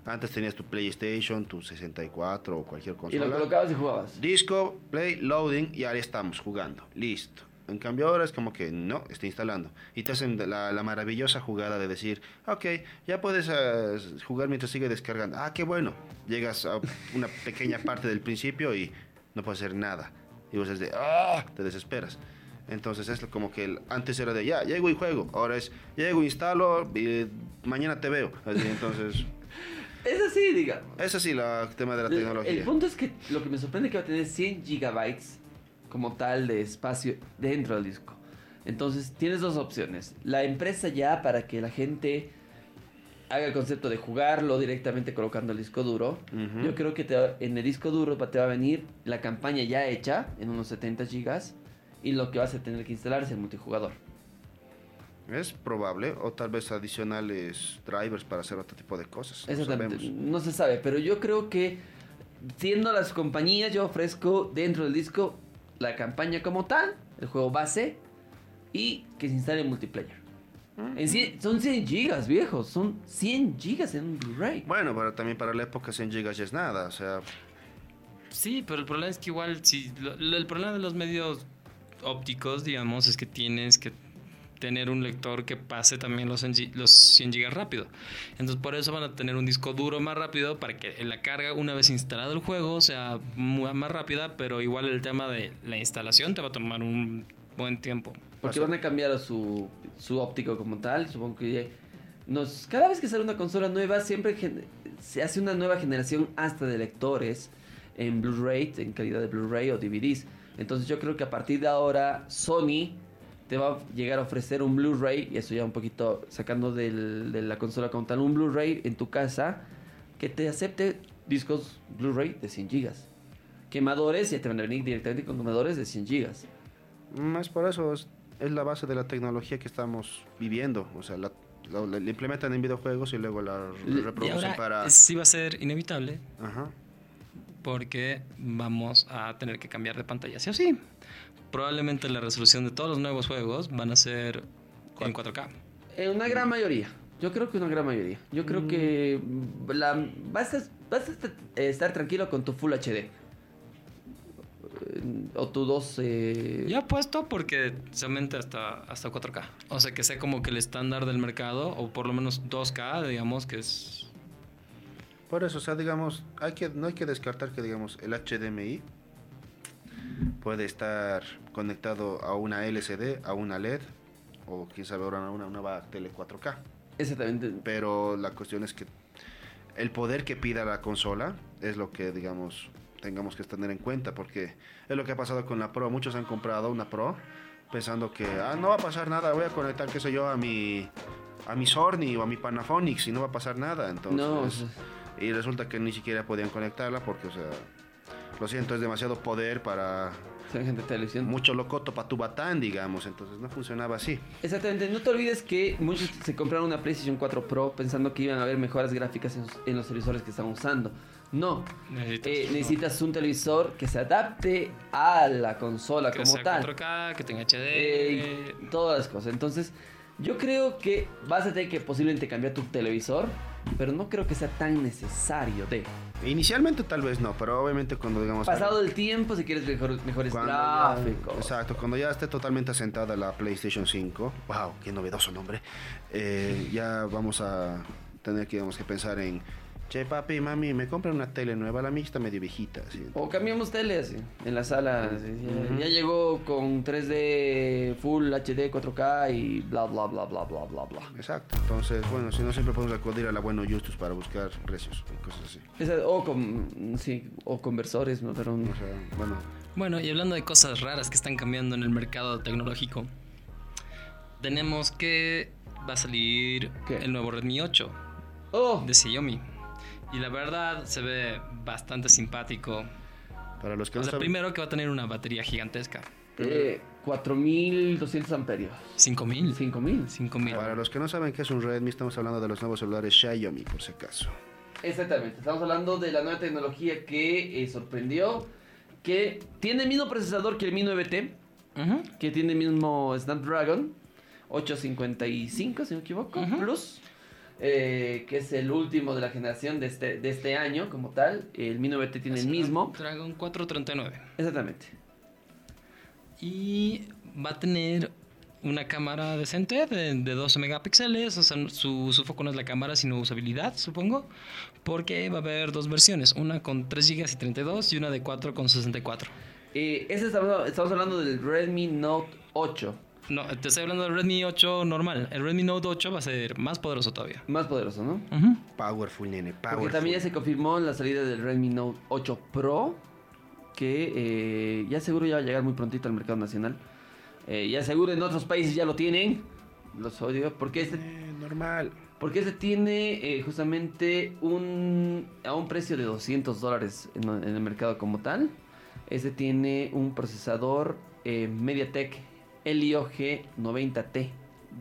Antes tenías tu PlayStation, tu 64 o cualquier Y consola. lo colocabas y jugabas. Disco, play, loading y ahí estamos jugando. Listo. En cambio ahora es como que no, está instalando. Y te hacen la, la maravillosa jugada de decir, ok, ya puedes eh, jugar mientras sigue descargando. Ah, qué bueno. Llegas a una pequeña parte del principio y no puedes hacer nada. Y vos es de, ah, te desesperas. Entonces es como que el- antes era de, ya, llego y juego. Ahora es, llego, instalo y mañana te veo. Así, entonces, [LAUGHS] Es así, digamos. es así el tema de la El- tecnología. El punto es que lo que me sorprende es que va a tener 100 gigabytes como tal de espacio dentro del disco. Entonces tienes dos opciones. La empresa ya para que la gente haga el concepto de jugarlo directamente colocando el disco duro. Yo creo que te va- en el disco duro te va a venir la campaña ya hecha en unos 70 gigas y lo que vas a tener que instalar es el multijugador. Es probable, o tal vez adicionales drivers para hacer otro tipo de cosas. no Exactamente. sabemos. No se sabe, pero yo creo que siendo las compañías, yo ofrezco dentro del disco la campaña como tal, el juego base y que se instale el multiplayer. En cien- son 100 gigas, viejos. Son 100 gigas en un Blu-ray. Bueno, pero también para la época 100 gigas ya es nada, o sea, Sí, pero el problema es que igual, si lo- lo- el problema de los medios ópticos, digamos, es que tienes que tener un lector que pase también los 100, gi- los 100 gigas rápido. Entonces por eso van a tener un disco duro más rápido para que la carga una vez instalado el juego sea más rápida, pero igual el tema de la instalación te va a tomar un buen tiempo. Porque van a cambiar a su, su óptico como tal. Supongo que nos, cada vez que sale una consola nueva, siempre se hace una nueva generación hasta de lectores en Blu-ray, en calidad de Blu-ray o DVDs. Entonces yo creo que a partir de ahora Sony te va a llegar a ofrecer un Blu-ray, y eso ya un poquito sacando del- de la consola como tal, un Blu-ray en tu casa que te acepte discos Blu-ray de 100 gigas. Quemadores, ya te van a venir directamente con quemadores de 100 gigas. más por eso es, es la base de la tecnología que estamos viviendo, o sea, la, la- la implementan en videojuegos y luego la Y Y reproducen ahora para... sí va a ser inevitable Ajá. porque vamos a tener que cambiar de pantalla. Sí o sí. Probablemente la resolución de todos los nuevos juegos van a ser en 4K. En una gran mayoría. Yo creo que una gran mayoría. Yo creo Mm. que la, vas, a, vas a est- eh, estar tranquilo con tu Full HD. Eh, O tu 2... Eh, Ya puesto porque se aumenta hasta, hasta 4K. O sea, que sea como que el estándar del mercado, o por lo menos 2K, digamos, que es... Por eso, o sea, digamos, hay que, no hay que descartar que, digamos, el HDMI puede estar conectado a una LCD, a una LED, o quién sabe ahora a una nueva tele 4K. Exactamente. Pero la cuestión es que el poder que pida la consola es lo que, digamos, tengamos que tener en cuenta, porque es lo que ha pasado con la Pro. Muchos han comprado una Pro pensando que, ah, no va a pasar nada, voy a conectar, qué sé yo, a mi, a mi Sony o a mi Panasonic y no va a pasar nada. Entonces, No, y resulta que ni siquiera podían conectarla porque, o sea, lo siento, es demasiado poder para ser gente de televisión. mucho locoto para tu batán, digamos. Entonces no funcionaba así. Exactamente, no te olvides que muchos se compraron una PlayStation 4 Pro pensando que iban a haber mejoras gráficas en, en los televisores que están usando. No, Necesitas, Eh, necesitas un televisor que se adapte a la consola que como sea tal. 4K, que tenga HD. Eh, todas las cosas. Entonces, yo creo que vas a tener que posiblemente cambiar tu televisor, pero no creo que sea tan necesario de. Inicialmente tal vez no, pero obviamente cuando digamos... Pasado el tiempo, si quieres mejor- mejores ya- gráficos. exacto, cuando ya esté totalmente asentada la PlayStation 5, wow, qué novedoso nombre, eh, ya vamos a tener que, digamos, que pensar en, che papi, mami, me compran una tele nueva, la mía está medio viejita. así. O cambiamos tele así, en la sala. así, ya, llegó con 3D, Full HD, 4K y bla, bla, bla, bla, bla, bla, bla. Exacto, entonces, bueno, si no siempre podemos acudir a la Bueno Justus para buscar precios y cosas así. Esa- o con, sí, o conversores, ¿no? Pero, O sea, bueno, Bueno, y hablando de cosas raras que están cambiando en el mercado tecnológico, tenemos que va a salir ¿Qué? el nuevo Redmi 8 oh, de Xiaomi. Y la verdad se ve bastante simpático. para los que O no sea, saben, primero que va a tener una batería gigantesca. eh, 4200 amperios. 5000. 5000. 5000. para los que no saben qué es un Redmi, estamos hablando de los nuevos celulares Xiaomi, por si acaso. Exactamente, estamos hablando de la nueva tecnología que eh, sorprendió, que tiene el mismo procesador que el Mi 9T, Ujú. que tiene el mismo Snapdragon 855, si no me equivoco, Ujú. Plus, eh, que es el último de la generación de este, de este año como tal. El Mi 9T tiene el mismo. Dragon 439. Exactamente. Y va a tener una cámara decente de, de 12 megapíxeles. O sea, su, su foco no es la cámara, sino usabilidad, supongo. Porque va a haber dos versiones: una con 3 GB y 32 y una de 4 con 64. Eh, ese estamos, estamos hablando del Redmi Note 8. No, te estoy hablando del Redmi 8 normal. El Redmi Note 8 va a ser más poderoso todavía. Más poderoso, ¿no? Powerful, nene, powerful. Porque también ya se confirmó la salida del Redmi Note 8 Pro, que eh, ya seguro ya va a llegar muy prontito al mercado nacional. Eh, ya seguro en otros países ya lo tienen. Los odio, porque este, Eh, normal. porque este tiene eh, justamente un, a un precio de 200 dólares en, en el mercado como tal. Este tiene un procesador eh, MediaTek Helio G90T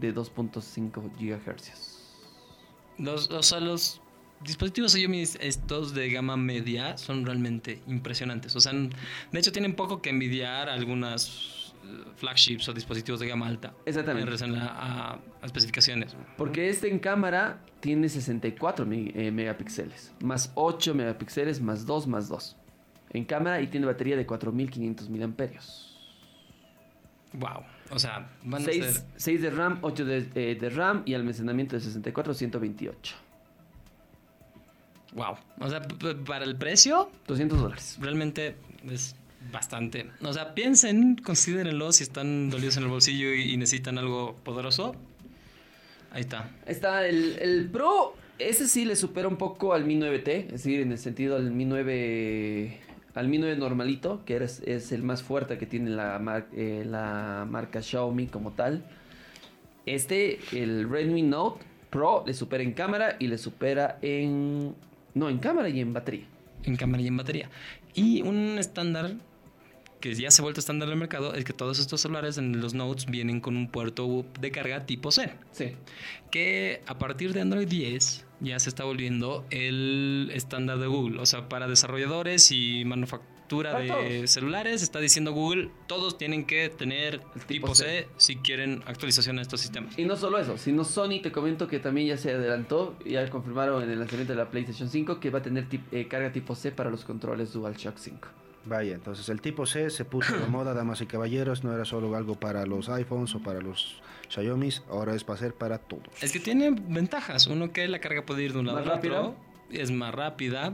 de 2.5 GHz. Los, o sea, los dispositivos Xiaomi estos de gama media son realmente impresionantes. O sea, de hecho tienen poco que envidiar a algunas eh, flagships o dispositivos de gama alta. Exactamente. En relación a, especificaciones. Porque este en cámara tiene 64 mi- eh, megapíxeles, más 8 megapíxeles, más 2, más 2. En cámara y tiene batería de 4500 miliamperios. Wow. O sea, van a 6, ser. de RAM, 8 de, eh, de RAM y almacenamiento de 64, 128. Wow. O sea, para el precio, 200 dólares. realmente es bastante. O sea, piensen, considérenlo si están dolidos en el bolsillo y, y necesitan algo poderoso. Ahí está. Está el, el Pro, ese sí le supera un poco al Mi 9T, es decir, en el sentido al Mi 9 al Mi 9 normalito, que es, es el más fuerte que tiene la, mar- eh, la marca Xiaomi como tal. Este, el Redmi Note Pro, le supera en cámara y le supera en... No, en cámara y en batería. en cámara y en batería. Y un estándar que ya se ha vuelto estándar del mercado es que todos estos celulares en los Notes vienen con un puerto de carga tipo C, Sí. que a partir de Android 10 ya se está volviendo el estándar de Google, o sea, para desarrolladores y manufac- arquitectura Para de todos. celulares, está diciendo Google, todos tienen que tener El tipo, tipo C, C. si quieren actualización a estos sistemas. Y no solo eso, sino Sony, te comento que también ya se adelantó, ya confirmaron en el lanzamiento de la PlayStation 5 que va a tener tip- eh, carga tipo C para los controles DualShock 5. Vaya, entonces el tipo C se puso de moda, damas y caballeros, no era solo algo para los iPhones o para los Xiaomi, ahora es para ser para todos. Es que tiene ventajas. Uno que la carga puede ir de un lado ¿Más al otro. Es más rápida.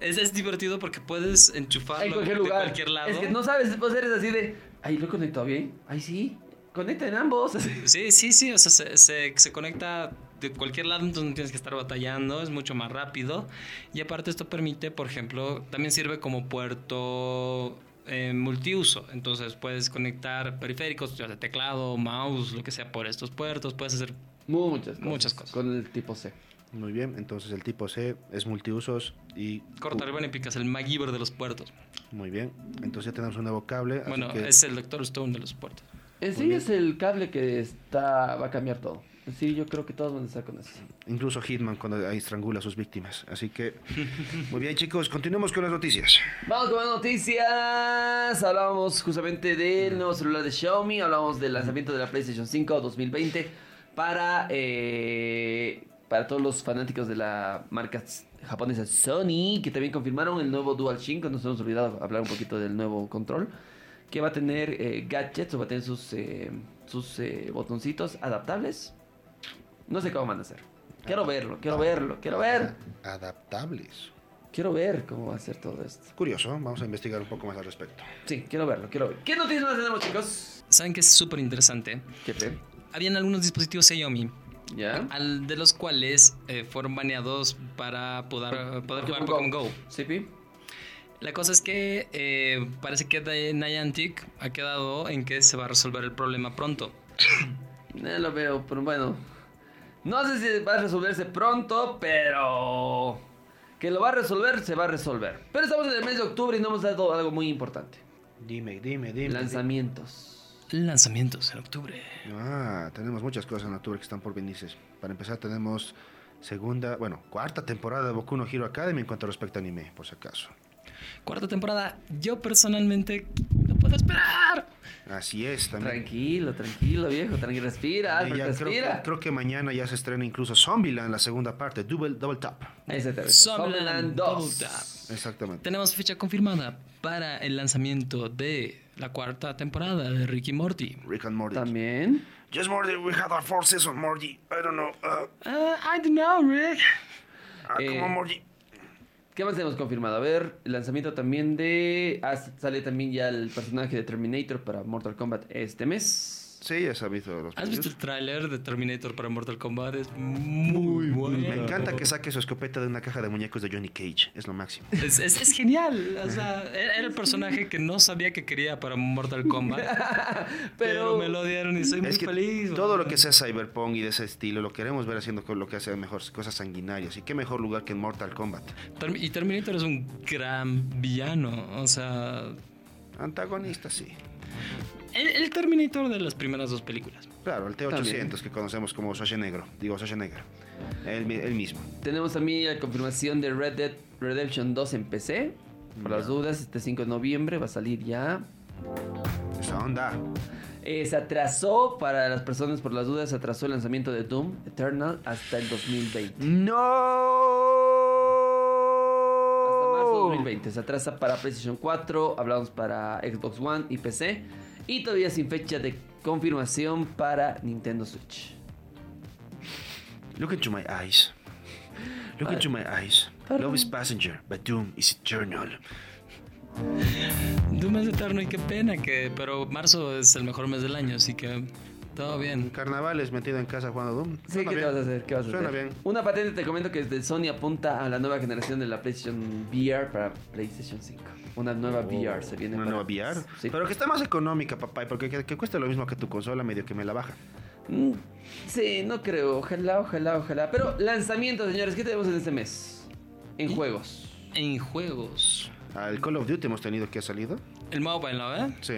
Es, es divertido porque puedes enchufarlo en cualquier de lugar. cualquier lado. Es que no sabes, vos eres así de, ay, lo he conectado bien. Ay, sí, conecta en ambos. Sí, sí, sí. O sea, se, se- se conecta de cualquier lado, entonces no tienes que estar batallando. Es mucho más rápido. Y aparte, esto permite, por ejemplo, también sirve como puerto eh, multiuso. Entonces puedes conectar periféricos, ya sea teclado, mouse, lo que sea, por estos puertos. Puedes hacer Muchas cosas. Muchas cosas. Con el tipo C. Muy bien, entonces el tipo C es multiusos y... corta arriba y picas el MacGyver de los puertos. Muy bien, entonces ya tenemos un nuevo cable. así Bueno, que- es el Doctor Stone de los puertos. En sí es el cable que está va a cambiar todo. Sí, yo creo que todos van a estar con eso. Incluso Hitman cuando ahí estrangula a sus víctimas. Así que, muy bien chicos, continuemos con las noticias. Vamos con más noticias. Hablábamos justamente del nuevo celular de Xiaomi. Hablábamos del lanzamiento de la PlayStation 5 2020 para, eh, para todos los fanáticos de la marca japonesa Sony, que también confirmaron el nuevo DualShock. Nos hemos olvidado hablar un poquito del nuevo control. Que va a tener eh, gadgets o va a tener sus, eh, sus eh, botoncitos adaptables. No sé cómo van a hacer. Quiero verlo, quiero verlo, quiero ver. Adaptables. Quiero ver cómo va a ser todo esto. Curioso, vamos a investigar un poco más al respecto. Sí, quiero verlo, quiero ver. ¿Qué noticias más tenemos, chicos? ¿Saben que es súper interesante? ¿Qué fe? Habían algunos dispositivos Xiaomi, ¿Ya? al, de los cuales eh, fueron baneados para poder, poder jugar Pokémon Go. ¿Sí, Pi? La cosa es que eh, parece que Niantic ha quedado en que se va a resolver el problema pronto. [CLEARS THROAT] No lo veo, pero bueno. No sé si va a resolverse pronto, pero... Que lo va a resolver, se va a resolver. Pero estamos en el mes de octubre y no hemos dado algo muy importante. Dime, dime, dime. Lanzamientos. Lanzamientos en octubre. Ah, tenemos muchas cosas en octubre que están por venirse. Para empezar tenemos segunda, bueno, cuarta temporada de Boku no Hero Academy en cuanto respecta a anime, por si acaso. Cuarta temporada, yo personalmente no puedo esperar. Así es, también. Tranquilo, tranquilo, viejo. Tranquilo, respira, Y Alfred, ya creo, respira. que, creo que mañana ya se estrena incluso Zombieland, la segunda parte, Double, Double Tap. Ahí se te ve. Zombieland Zombieland Double 2. Tap. Exactamente. Tenemos fecha confirmada para el lanzamiento de la cuarta temporada de Ricky Morty. Rick and Morty. También. Yes, Morty, we had our four season, Morty. I don't know. Uh, Ah, I don't know, Rick. ah, Eh, come on, Morty. ¿Qué más tenemos confirmado? A ver, el lanzamiento también de... ah, sale también ya el personaje de Terminator para Mortal Kombat este mes. Sí, los ¿Has visto el tráiler de Terminator para Mortal Kombat? Es muy bueno. Me encanta que saque su escopeta de una caja de muñecos de Johnny Cage. Es lo máximo. Es, es- es genial. O sea, era el personaje que no sabía que quería para Mortal Kombat. [LAUGHS] pero, Pero- me lo dieron y soy muy que feliz. todo lo que sea cyberpunk y de ese estilo lo queremos ver haciendo con lo que hace mejor cosas sanguinarias. Y qué mejor lugar que en Mortal Kombat. Term- Y Terminator es un gran villano. O sea, Antagonista, sí. El, el Terminator de las primeras dos películas. Claro, el T800 También. que conocemos como Schwarzenegger. Digo, Schwarzenegger. El, el mismo. Tenemos también la confirmación de Red Dead Redemption 2 en PC. Por las dudas, este 5 de noviembre va a salir ya. Esa onda. Eh, se atrasó, para las personas por las dudas, se atrasó el lanzamiento de Doom Eternal hasta el 2020. ¡No! Hasta marzo de 2020. Se atrasa para PlayStation 4, hablamos para Xbox One y PC. Y todavía sin fecha de confirmación para Nintendo Switch. Look into my eyes. Look Ay. into my eyes. Love is passenger, but doom is eternal. Doom es eterno y qué pena que... Pero marzo es el mejor mes del año, así que todo bien. Carnavales metido en casa jugando Doom. Sí, Suena ¿qué te vas a hacer? ¿Qué vas a Suena hacer? bien. Una patente te comento que desde Sony apunta a la nueva generación de la PlayStation VR para PlayStation 5. Una nueva VR se viene Oh, Una para- nueva VR. Sí. Pero que está más económica, papá. Porque que, que cueste lo mismo que tu consola, medio que me la baja. Mm, Sí, no creo. Ojalá, ojalá, ojalá. Pero lanzamiento, señores, ¿qué tenemos en este mes? En Y- juegos. En juegos. Al Call of Duty hemos tenido que ha salido. El mobile, ¿no? ¿Eh? Sí.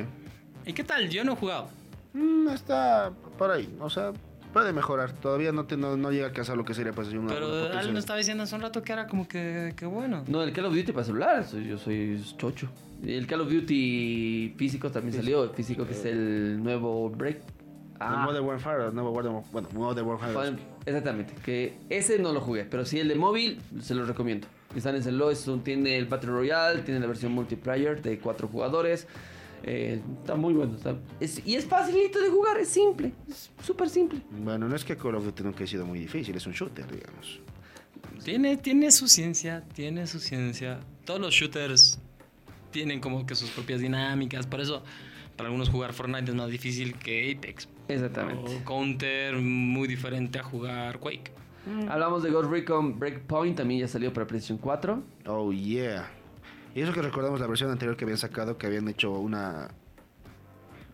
¿Y qué tal? Yo no he jugado. Mm, está por ahí. O sea, Puede mejorar. Todavía no, te- no, no llega a alcanzar lo que sería pues una, una Pero potencia. alguien estaba diciendo hace un rato que era como que, que bueno. No, el Call of Duty para celular, soy- yo soy chocho. El Call of Duty físico también salió, el físico que es el nuevo Break. El Ah, Modern Warfare, el nuevo Modern, bueno, Modern Warfare. Exactamente, que ese no lo jugué, pero sí el de móvil se lo recomiendo. Instálenselo, es un- tiene el Battle Royale, tiene la versión multiplayer de cuatro jugadores. Eh, está muy bueno. está- es- y es facilito de jugar, es simple, es súper simple. Bueno, no es que Call of Duty nunca ha sido muy difícil, es un shooter, digamos. Tiene, tiene su ciencia, tiene su ciencia. Todos los shooters tienen como que sus propias dinámicas. Por eso, para algunos jugar Fortnite es más difícil que Apex. Exactamente. O Counter, muy diferente a jugar Quake. Hablamos de Ghost Recon Breakpoint, también ya salió para PlayStation 4. Oh, yeah. Y eso que recordamos la versión anterior que habían sacado, que habían hecho una.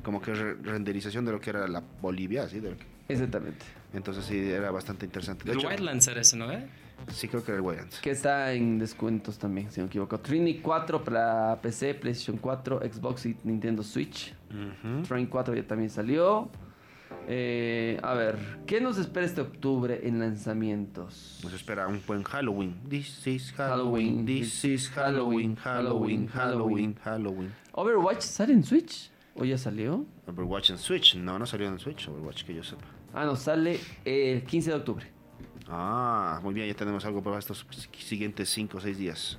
como que re- renderización de lo que era la Bolivia, ¿sí? De lo que- Exactamente. Entonces sí, era bastante interesante. De El hecho, Wildlands era ese, ¿no? eh? sí creo que era el Wildlands. Que está en descuentos también, si no me equivoco. Trini 4 para PC, PlayStation 4, Xbox y Nintendo Switch. Train 4 ya también salió. Eh, a ver, ¿qué nos espera este octubre en lanzamientos? Nos espera un buen Halloween. This is Halloween. Halloween. This is Halloween. Halloween. Halloween. Halloween. ¿Overwatch sale en Switch? ¿O ya salió? Overwatch en Switch. No, no salió en Switch. Overwatch que yo sepa. Ah, no, sale el 15 de octubre. Ah, muy bien, ya tenemos algo para estos siguientes 5 o 6 días.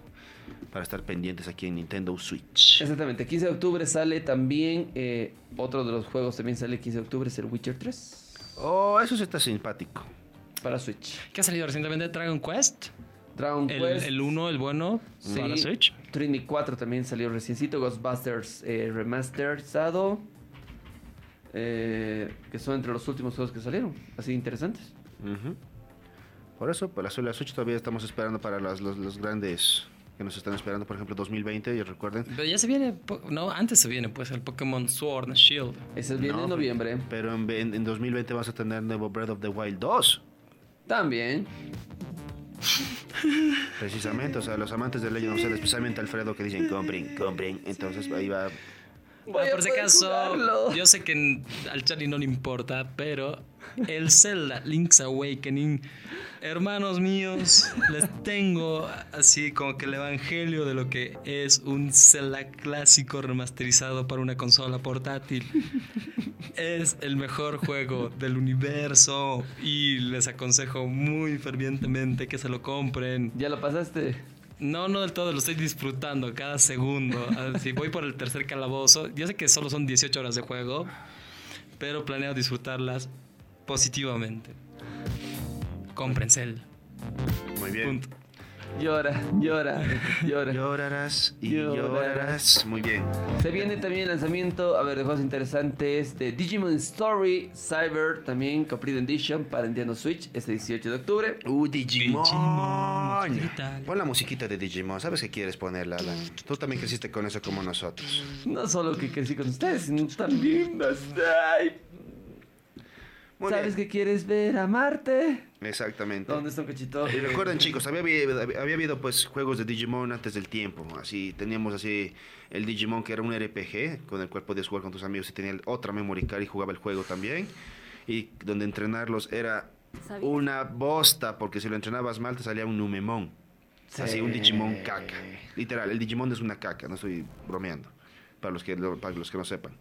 Para estar pendientes aquí en Nintendo Switch. Exactamente, 15 de octubre sale también, eh, otro de los juegos también sale el 15 de octubre, es el Witcher 3 Oh, eso sí está simpático. para Switch. ¿Qué ha salido recientemente? Dragon Quest. Dragon El, Quest, el 1, el bueno, Sí. para Switch. Trini 4 también salió reciencito, Ghostbusters eh, remasterizado, eh, que son entre los últimos juegos que salieron, así interesantes. Ujú. Por eso, para la la Switch todavía estamos esperando para las- los, los grandes que nos están esperando, por ejemplo, 2020, y recuerden. Pero ya se viene, no, antes se viene pues el Pokémon Sword and Shield. Ese viene No, en noviembre. Pero en, en- en 2020 vamos a tener nuevo Breath of the Wild 2. También. Precisamente, o sea, los amantes de Legend of Zelda, especialmente Alfredo, que dicen compren, compren. Entonces ahí va. Voy Ah, por si acaso, jugarlo. yo sé que al Charlie no le importa, pero el Zelda Link's Awakening, hermanos míos, les tengo así como que el evangelio de lo que es un Zelda clásico remasterizado para una consola portátil. Es el mejor juego del universo y les aconsejo muy fervientemente que se lo compren. ¿Ya lo pasaste? No, no del todo, lo estoy disfrutando cada segundo. Así voy por el tercer calabozo. Yo sé que solo son 18 horas de juego, pero planeo disfrutarlas positivamente. Cómprense Muy bien. punto. Llora, llora, llora. Llorarás y Llorarás. llorarás. Muy bien. Se viene también el lanzamiento, a ver, de juegos interesantes de Digimon Story Cyber, también Complete Edition para Nintendo Switch, este 18 de octubre. Uh, Digimon. Digimon. Pon la musiquita de Digimon. ¿Sabes qué quieres ponerla, Alan? Tú también creciste con eso como nosotros. No solo que crecí con ustedes, sino tan lindas. Ay, Muy ¿Sabes bien. que quieres ver a Marte? Exactamente. ¿Dónde está un cachito? Y recuerden chicos, había, habido- había habido pues juegos de Digimon antes del tiempo. Así teníamos así el Digimon que era un RPG con el cual podías jugar con tus amigos y tenía otra memory card y jugaba el juego también. Y donde entrenarlos era ¿Sabías? una bosta porque si lo entrenabas mal te salía un Numemon. Así un Digimon caca. Literal, el Digimon es una caca, no estoy bromeando. Para los que, lo- para los que no sepan.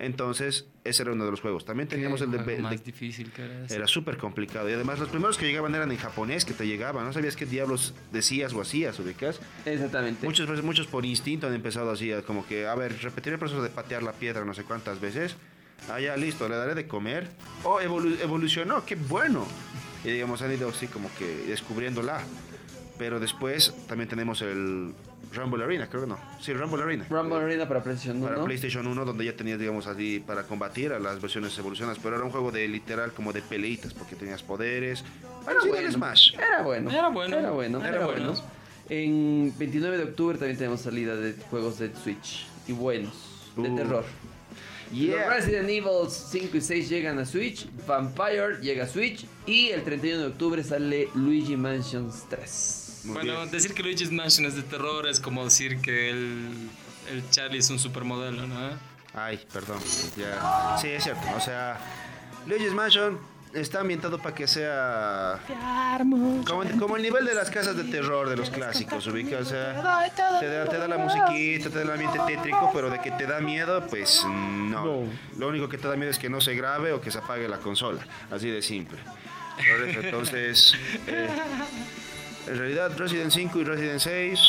Entonces, ese era uno de los juegos. También teníamos el de, Juego el de más difícil que era ese. era súper complicado. Y además, los primeros que llegaban eran en japonés, que te llegaban. No sabías qué diablos decías o hacías, ubicas. Exactamente. Muchos, veces- muchos por instinto han empezado así, como que, a ver, repetir el proceso de patear la piedra no sé cuántas veces. Ah, ya, listo, le daré de comer. Oh, evolu- evolucionó, qué bueno. Y digamos, han ido así como que descubriéndola. Pero después también tenemos el Rumble Arena, creo que no. Sí, Rumble Arena. Rumble Arena para PlayStation 1. Para PlayStation 1, donde ya tenías, digamos, así para combatir a las versiones evolucionadas, pero era un juego de literal como de peleitas, porque tenías poderes. Al Smash. Era bueno. Era bueno. Era bueno. Era Era bueno. bueno. En 29 de octubre también tenemos salida de juegos de Switch. Y buenos. De Uh, terror. Yeah. Los Resident Evil 5 y 6 llegan a Switch. Vampire llega a Switch. Y el 31 de octubre sale Luigi Mansions 3. Muy bueno, bien. decir que Luigi's Mansion es de terror es como decir que el, el Charlie es un supermodelo, ¿no? Ay, perdón. Ya. Sí, es cierto. O sea, Luigi's Mansion está ambientado para que sea como, como el nivel de las casas de terror de los clásicos, ubicas, o sea, te da, te da la musiquita, te da el ambiente tétrico, pero de que te da miedo, pues no. Lo único que te da miedo es que no se grabe o que se apague la consola, así de simple. Entonces, eh, en realidad Resident 5 y Resident 6,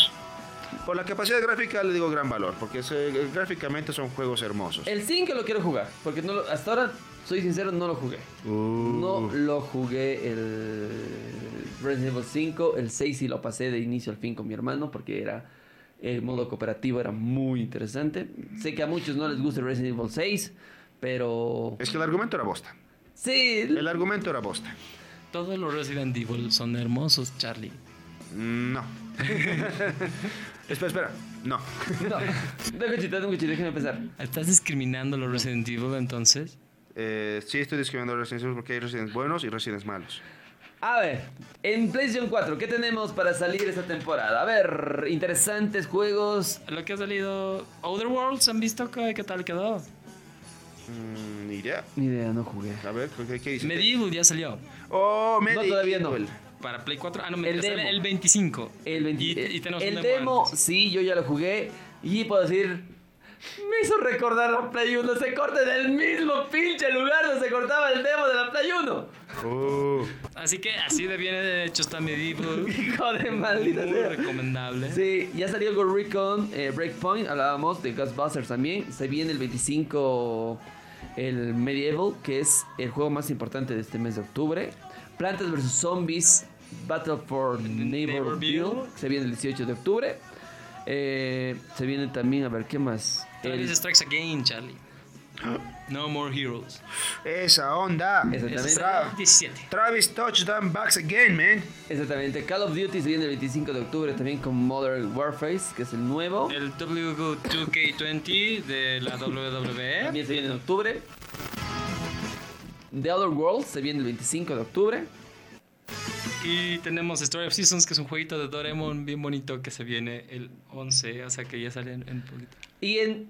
por la capacidad gráfica le digo gran valor, porque se- gráficamente son juegos hermosos. El 5 lo quiero jugar, porque no lo- hasta ahora, soy sincero, no lo jugué. Uh, No lo jugué el Resident Evil 5, el 6 sí lo pasé de inicio al fin con mi hermano, porque era el modo cooperativo era muy interesante. Sé que a muchos no les gusta el Resident Evil 6, pero Es que el argumento era bosta. sí, El argumento era bosta. Todos los Resident Evil son hermosos, Charlie. No. [LAUGHS] espera, espera. No. no. Chitar, tengo que chitar, déjame pensar. ¿Estás discriminando los Resident Evil entonces? Eh, sí, estoy discriminando a Resident Evil porque hay Residents buenos y Residents malos. A ver, en PlayStation 4, ¿qué tenemos para salir esta temporada? A ver, interesantes juegos. Lo que ha salido. Other Worlds, ¿han visto qué, qué tal quedó? Mm, ni idea. Ni idea, no jugué. A ver, ¿qué, qué dice? Medieval ya salió. Oh, Medieval. todavía no. Para Play 4. Ah, no, El demo. el 25. El, 20 Y, y tenemos el un demo, antes. sí, yo ya lo jugué. Y puedo decir, me hizo recordar a Play 1. Se corta en el mismo pinche lugar donde se cortaba el demo de la Play 1. Oh. Así que así de bien de hecho está Medieval. [LAUGHS] Hijo de maldita Muy sea. recomendable. Sí, ya salió Ghost Recon eh, Breakpoint, hablábamos de Ghostbusters también. Se viene el 25 el Medieval, que es el juego más importante de este mes de octubre. Plantas vs Zombies Battle for Neighborville, Neighborville. se viene el 18 de octubre. Eh, se viene también, a ver, ¿qué más? Travis El- Strikes Again, Charlie. No More Heroes. Esa onda. Exactamente. Tra- 17. Travis Touchdown backs again, man. exactamente, Call of Duty se viene el 25 de octubre también con Modern Warfare, que es el nuevo. El W2K20 de la WWE. También se viene en octubre. The Other World se viene el 25 de octubre. Y tenemos Story of Seasons, que es un jueguito de Doraemon bien bonito que se viene el 11, o sea que ya sale en, en poquito. Y en,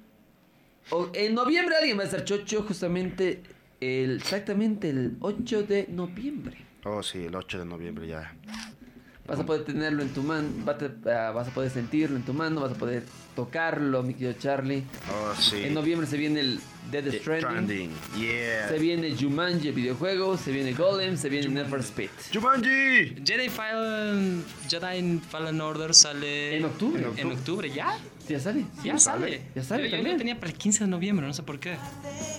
o- en noviembre alguien va a estar chocho justamente el, exactamente el 8 de noviembre. Oh, sí, el 8 de noviembre ya. Vas a poder tenerlo en tu mano, vas a, vas a poder sentirlo en tu mano, vas a poder tocarlo, mi querido Charlie. Oh, sí. En noviembre se viene el Dead Stranding. Stranding. Yeah. Se viene Jumanji el videojuego, se viene Golem, se viene for Speed. Jumanji. Jedi Fallen, Jedi Fallen Order sale En octubre. En octubre, ¿ya? ¿Ya sale? Ya sale. Ya sale Yo- yo también. lo tenía para el 15 de noviembre, no sé por qué.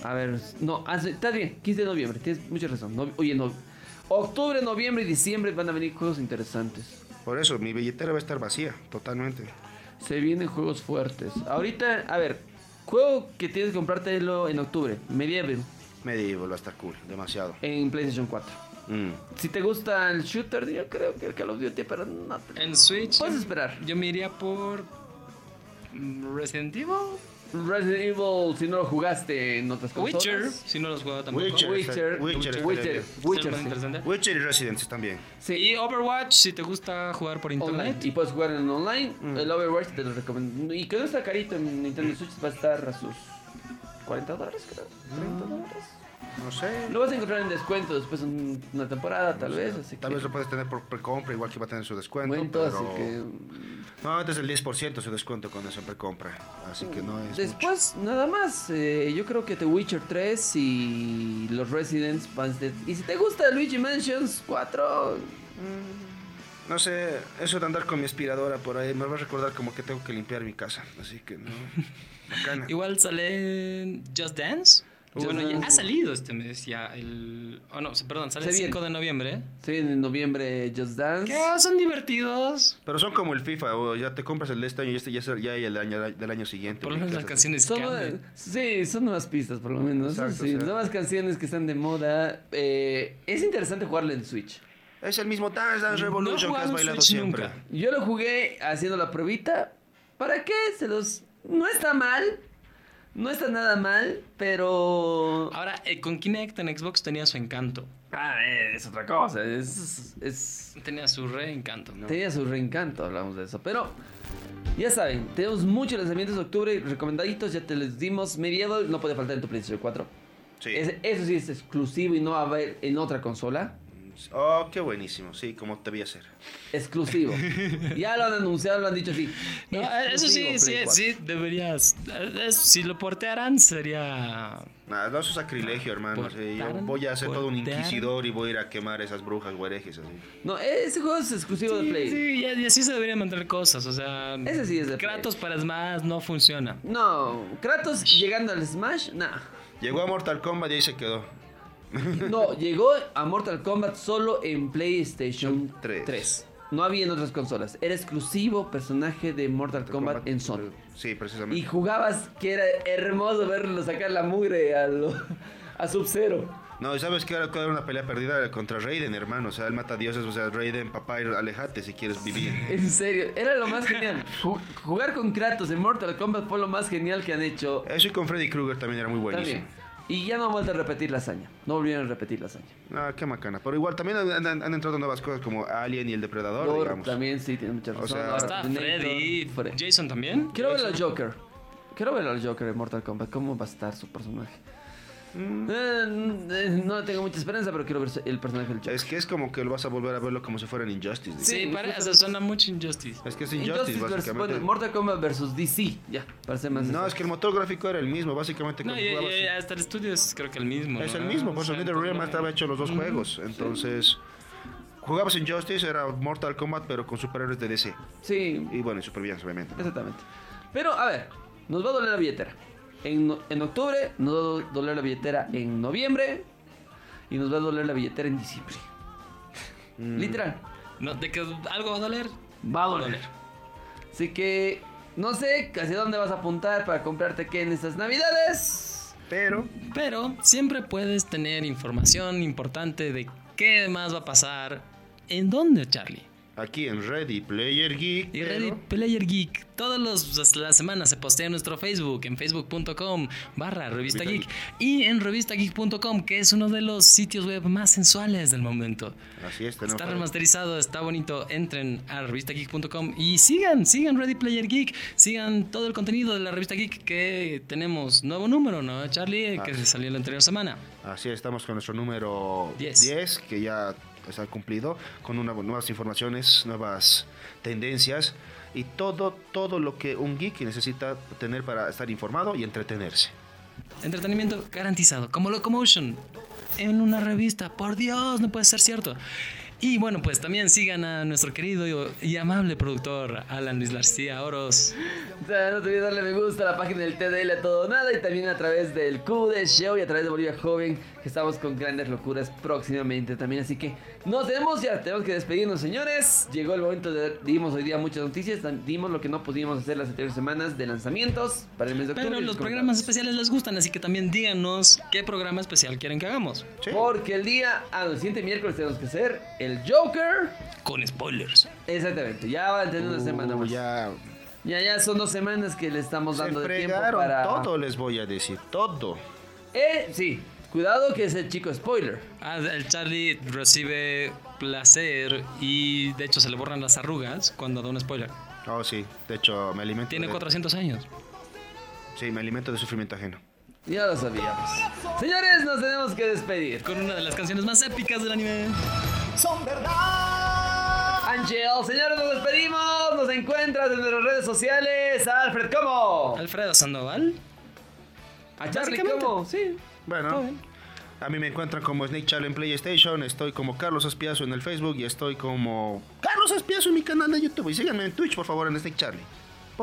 A ver, no, está bien, 15 de noviembre, tienes mucha razón. No- oye, no. Octubre, noviembre y diciembre van a venir juegos interesantes. Por eso, mi billetera va a estar vacía, totalmente. Se vienen juegos fuertes. Ahorita, a ver, juego que tienes que comprártelo en octubre, Medieval, Medieval va a estar cool, demasiado. en PlayStation 4. Mm. Si te gusta el shooter, yo creo que el Call of Duty, pero no te... En Switch. Puedes esperar. Yo me iría por. mm, Resident Evil. Resident Evil, si no lo jugaste en otras consolas. Witcher, si no los juego tampoco. Witcher. Witcher, Witcher Witcher, Witcher, sí. y Residents también. Sí. Y Overwatch, si te gusta jugar por Online. internet. Y puedes jugar en online. Mm. El Overwatch te lo recomiendo. Y que no está carito en Nintendo Switch, va a estar a sus 40 dólares, creo. 30 dólares. No sé. Lo vas a encontrar en descuento después de una temporada, tal vez. Así Tal que, vez lo puedes tener por precompra, igual que va a tener su descuento. Cuento, pero... así que. No, antes el 10% su descuento con esa precompra. Así que no es. Después, nada más. eh, yo creo que The Witcher 3 y los Residents Y si te gusta Luigi Mansions 4, mucho. No sé, eso de andar con mi aspiradora por ahí me va a recordar como que tengo que limpiar mi casa. Así que no. [LAUGHS] Bacana. Igual sale Just Dance. Bueno, ya ha salido este mes ya. El. Oh, no, perdón, sale el viene. 5 de noviembre. viene en noviembre Just Dance. Que son divertidos. Pero son como el FIFA, o ya te compras el de este año y este ya, ya hay el año, del año siguiente. Por lo menos las canciones Son, cambian. sí, son nuevas pistas por lo menos. Exacto, sí, o sea. Nuevas canciones que están de moda. Eh, es interesante jugarlo en Switch. Es el mismo Dance Dance No Revolution que jugado has bailado Switch siempre. nunca. Yo lo jugué haciendo la pruebita. ¿Para qué? Se los... No está mal. No está nada mal, pero... Ahora, eh, con Kinect en Xbox tenía su encanto. Ah, es otra cosa. Es... es... Tenía su re encanto. ¿no? Tenía su reencanto, hablamos de eso. Pero... Ya saben, tenemos muchos lanzamientos de octubre recomendaditos, ya te les dimos. Medieval no puede faltar en tu PlayStation 4. Sí. Es- eso sí es exclusivo y no va a haber en otra consola. Oh, qué buenísimo. Sí, como debía ser. Exclusivo. [LAUGHS] ya lo han anunciado, lo han dicho así. No, eso sí, sí, Play 4. sí, deberías. es- si lo portearan sería. Nada, no, eso es sacrilegio, hermano. Sí, yo voy a ser todo un inquisidor y voy a ir a quemar esas brujas o herejes así. No, ese juego es exclusivo de Sí, Play. sí, y, y así se deberían mantener cosas. O sea, Ese sí es de Play. Kratos para Smash no funciona. No, Kratos llegando al Smash, nah. Llegó a Mortal Kombat y ahí se quedó. No, llegó a Mortal Kombat solo en PlayStation Tres. 3. No había en otras consolas. Era exclusivo personaje de Mortal Kombat en Sony. Sí, precisamente. Y jugabas que era hermoso verlo sacar la mugre a, lo- a Sub-Zero. No, ¿y ¿sabes qué? Era era una pelea perdida contra Raiden, hermano. O sea, el mata dioses. O sea, Raiden, papá, alejate si quieres vivir. [LAUGHS] En serio, era lo más genial. Ju- Jugar con Kratos en Mortal Kombat fue lo más genial que han hecho. Eso y con Freddy Krueger también era muy buenísimo. También. Y ya no han vuelto a repetir la hazaña. No volvieron a repetir la hazaña. Ah, qué macana. Pero igual también han, han- han entrado nuevas cosas como Alien y el Depredador, digamos. también sí tiene mucha O razón. sea, Ahora Está Terminator, Freddy. Fre- Jason también. Quiero ver al Joker. Quiero ver al Joker en Mortal Kombat. ¿Cómo va a estar su personaje? Mm. Eh, eh, no tengo mucha esperanza, pero quiero ver el personaje del Joker. Es que es como que lo vas a volver a verlo como si fuera en Injustice. Sí, para, o sea, suena mucho Injustice. Es que es Injustice Injustice, básicamente. Mortal Kombat versus DC. Ya, para ser más. No, exacto. es que el motor gráfico era el mismo, básicamente. No, y, hasta el estudio es creo que el mismo. Es ¿no? el mismo, por eso entonces, estaba hecho los dos juegos. Entonces, jugabas en Justice, era Mortal Kombat, pero con superhéroes de DC. Sí, Y bueno, y supervillanos, obviamente. exactamente. Pero, a ver, nos va a doler la billetera. En, en octubre, nos va a doler la billetera en noviembre. Y nos va a doler la billetera en diciembre. Mm. Literal. No, de que algo va a doler. Va a doler. Así que, no sé hacia dónde vas a apuntar para comprarte qué en estas navidades. Pero, Pero siempre puedes tener información importante de qué más va a pasar. ¿En dónde, Charlie? Aquí en Ready Player Geek. Y pero- Ready Player Geek, todas los- las semanas se postea en nuestro Facebook, en facebook.com barra revista geek y en revistageek.com, que es uno de los sitios web más sensuales del momento. Así es, tenemos. Está remasterizado, está bonito. Entren a revistageek.com y sigan, sigan Ready Player Geek, sigan todo el contenido de la revista Geek que tenemos nuevo número, ¿no, Charlie? Que Ah. salió la anterior semana. Así es, estamos con nuestro número Diez. 10, que ya está cumplido, con una- nuevas informaciones, nuevas tendencias y todo, todo lo que un geek necesita tener para estar informado y entretenerse. Entretenimiento garantizado, como Locomotion, en una revista. Por Dios, no puede ser cierto. Y bueno, pues también sigan a nuestro querido y amable productor Alan Luis García Oros. O sea, no te olvides darle me gusta a la página del TDL a todo nada y también a través del QD Show y a través de Bolivia Joven, que estamos con grandes locuras próximamente también. Así que nos vemos, ya tenemos que despedirnos, señores. Llegó el momento de dimos hoy día muchas noticias, dimos lo que no pudimos hacer las anteriores semanas de lanzamientos para el mes de octubre. Pero los programas especiales les gustan, así que también díganos qué programa especial quieren que hagamos. Sí. Porque el día, ah, el siguiente miércoles tenemos que hacer el Joker. Con spoilers. Exactamente, ya va a tener una semana más. ya Ya, ya son dos semanas que le estamos se dando de tiempo para. todo, les voy a decir, todo. Eh, sí, cuidado que es el chico spoiler. Ah, el Charlie recibe placer y de hecho se le borran las arrugas cuando da un spoiler. Oh, sí, de hecho, me alimento. Tiene de, 400 años. Sí, me alimento de sufrimiento ajeno. Ya lo sabíamos. Señores, nos tenemos que despedir. Con una de las canciones más épicas del anime. Son verdad. Angel, señores, nos despedimos. Nos encuentras en nuestras redes sociales. Alfred, ¿cómo? Alfredo Sandoval. A Charlie. ¿cómo? Sí. Bueno, a mí me encuentran como Snake Challenge en PlayStation, estoy como Carlos Espiazo en el Facebook y estoy como Carlos Espiazo en mi canal de YouTube. Y síganme en Twitch, por favor, en Snake Charlie.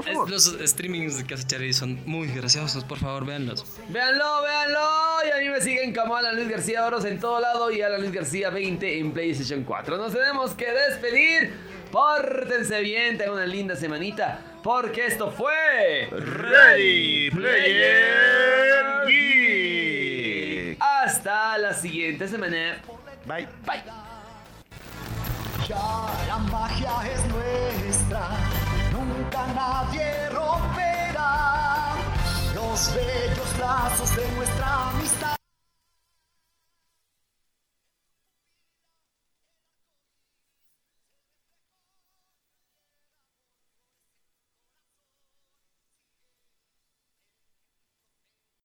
Por Es- favor. los streamings que hace Charlie son muy graciosos, por favor, véanlos. Véanlo, véanlo. Y a mí me siguen como Alan Luis García Oros en todo lado y Alan Luis García 20 en PlayStation 4. Nos tenemos que despedir. Pórtense bien, tengan una linda semanita. Porque esto fue. Ready Player Geek. Hasta la siguiente semana. Bye. Bye. Ya la magia es nuestra, nadie romperá los bellos lazos de nuestra amistad.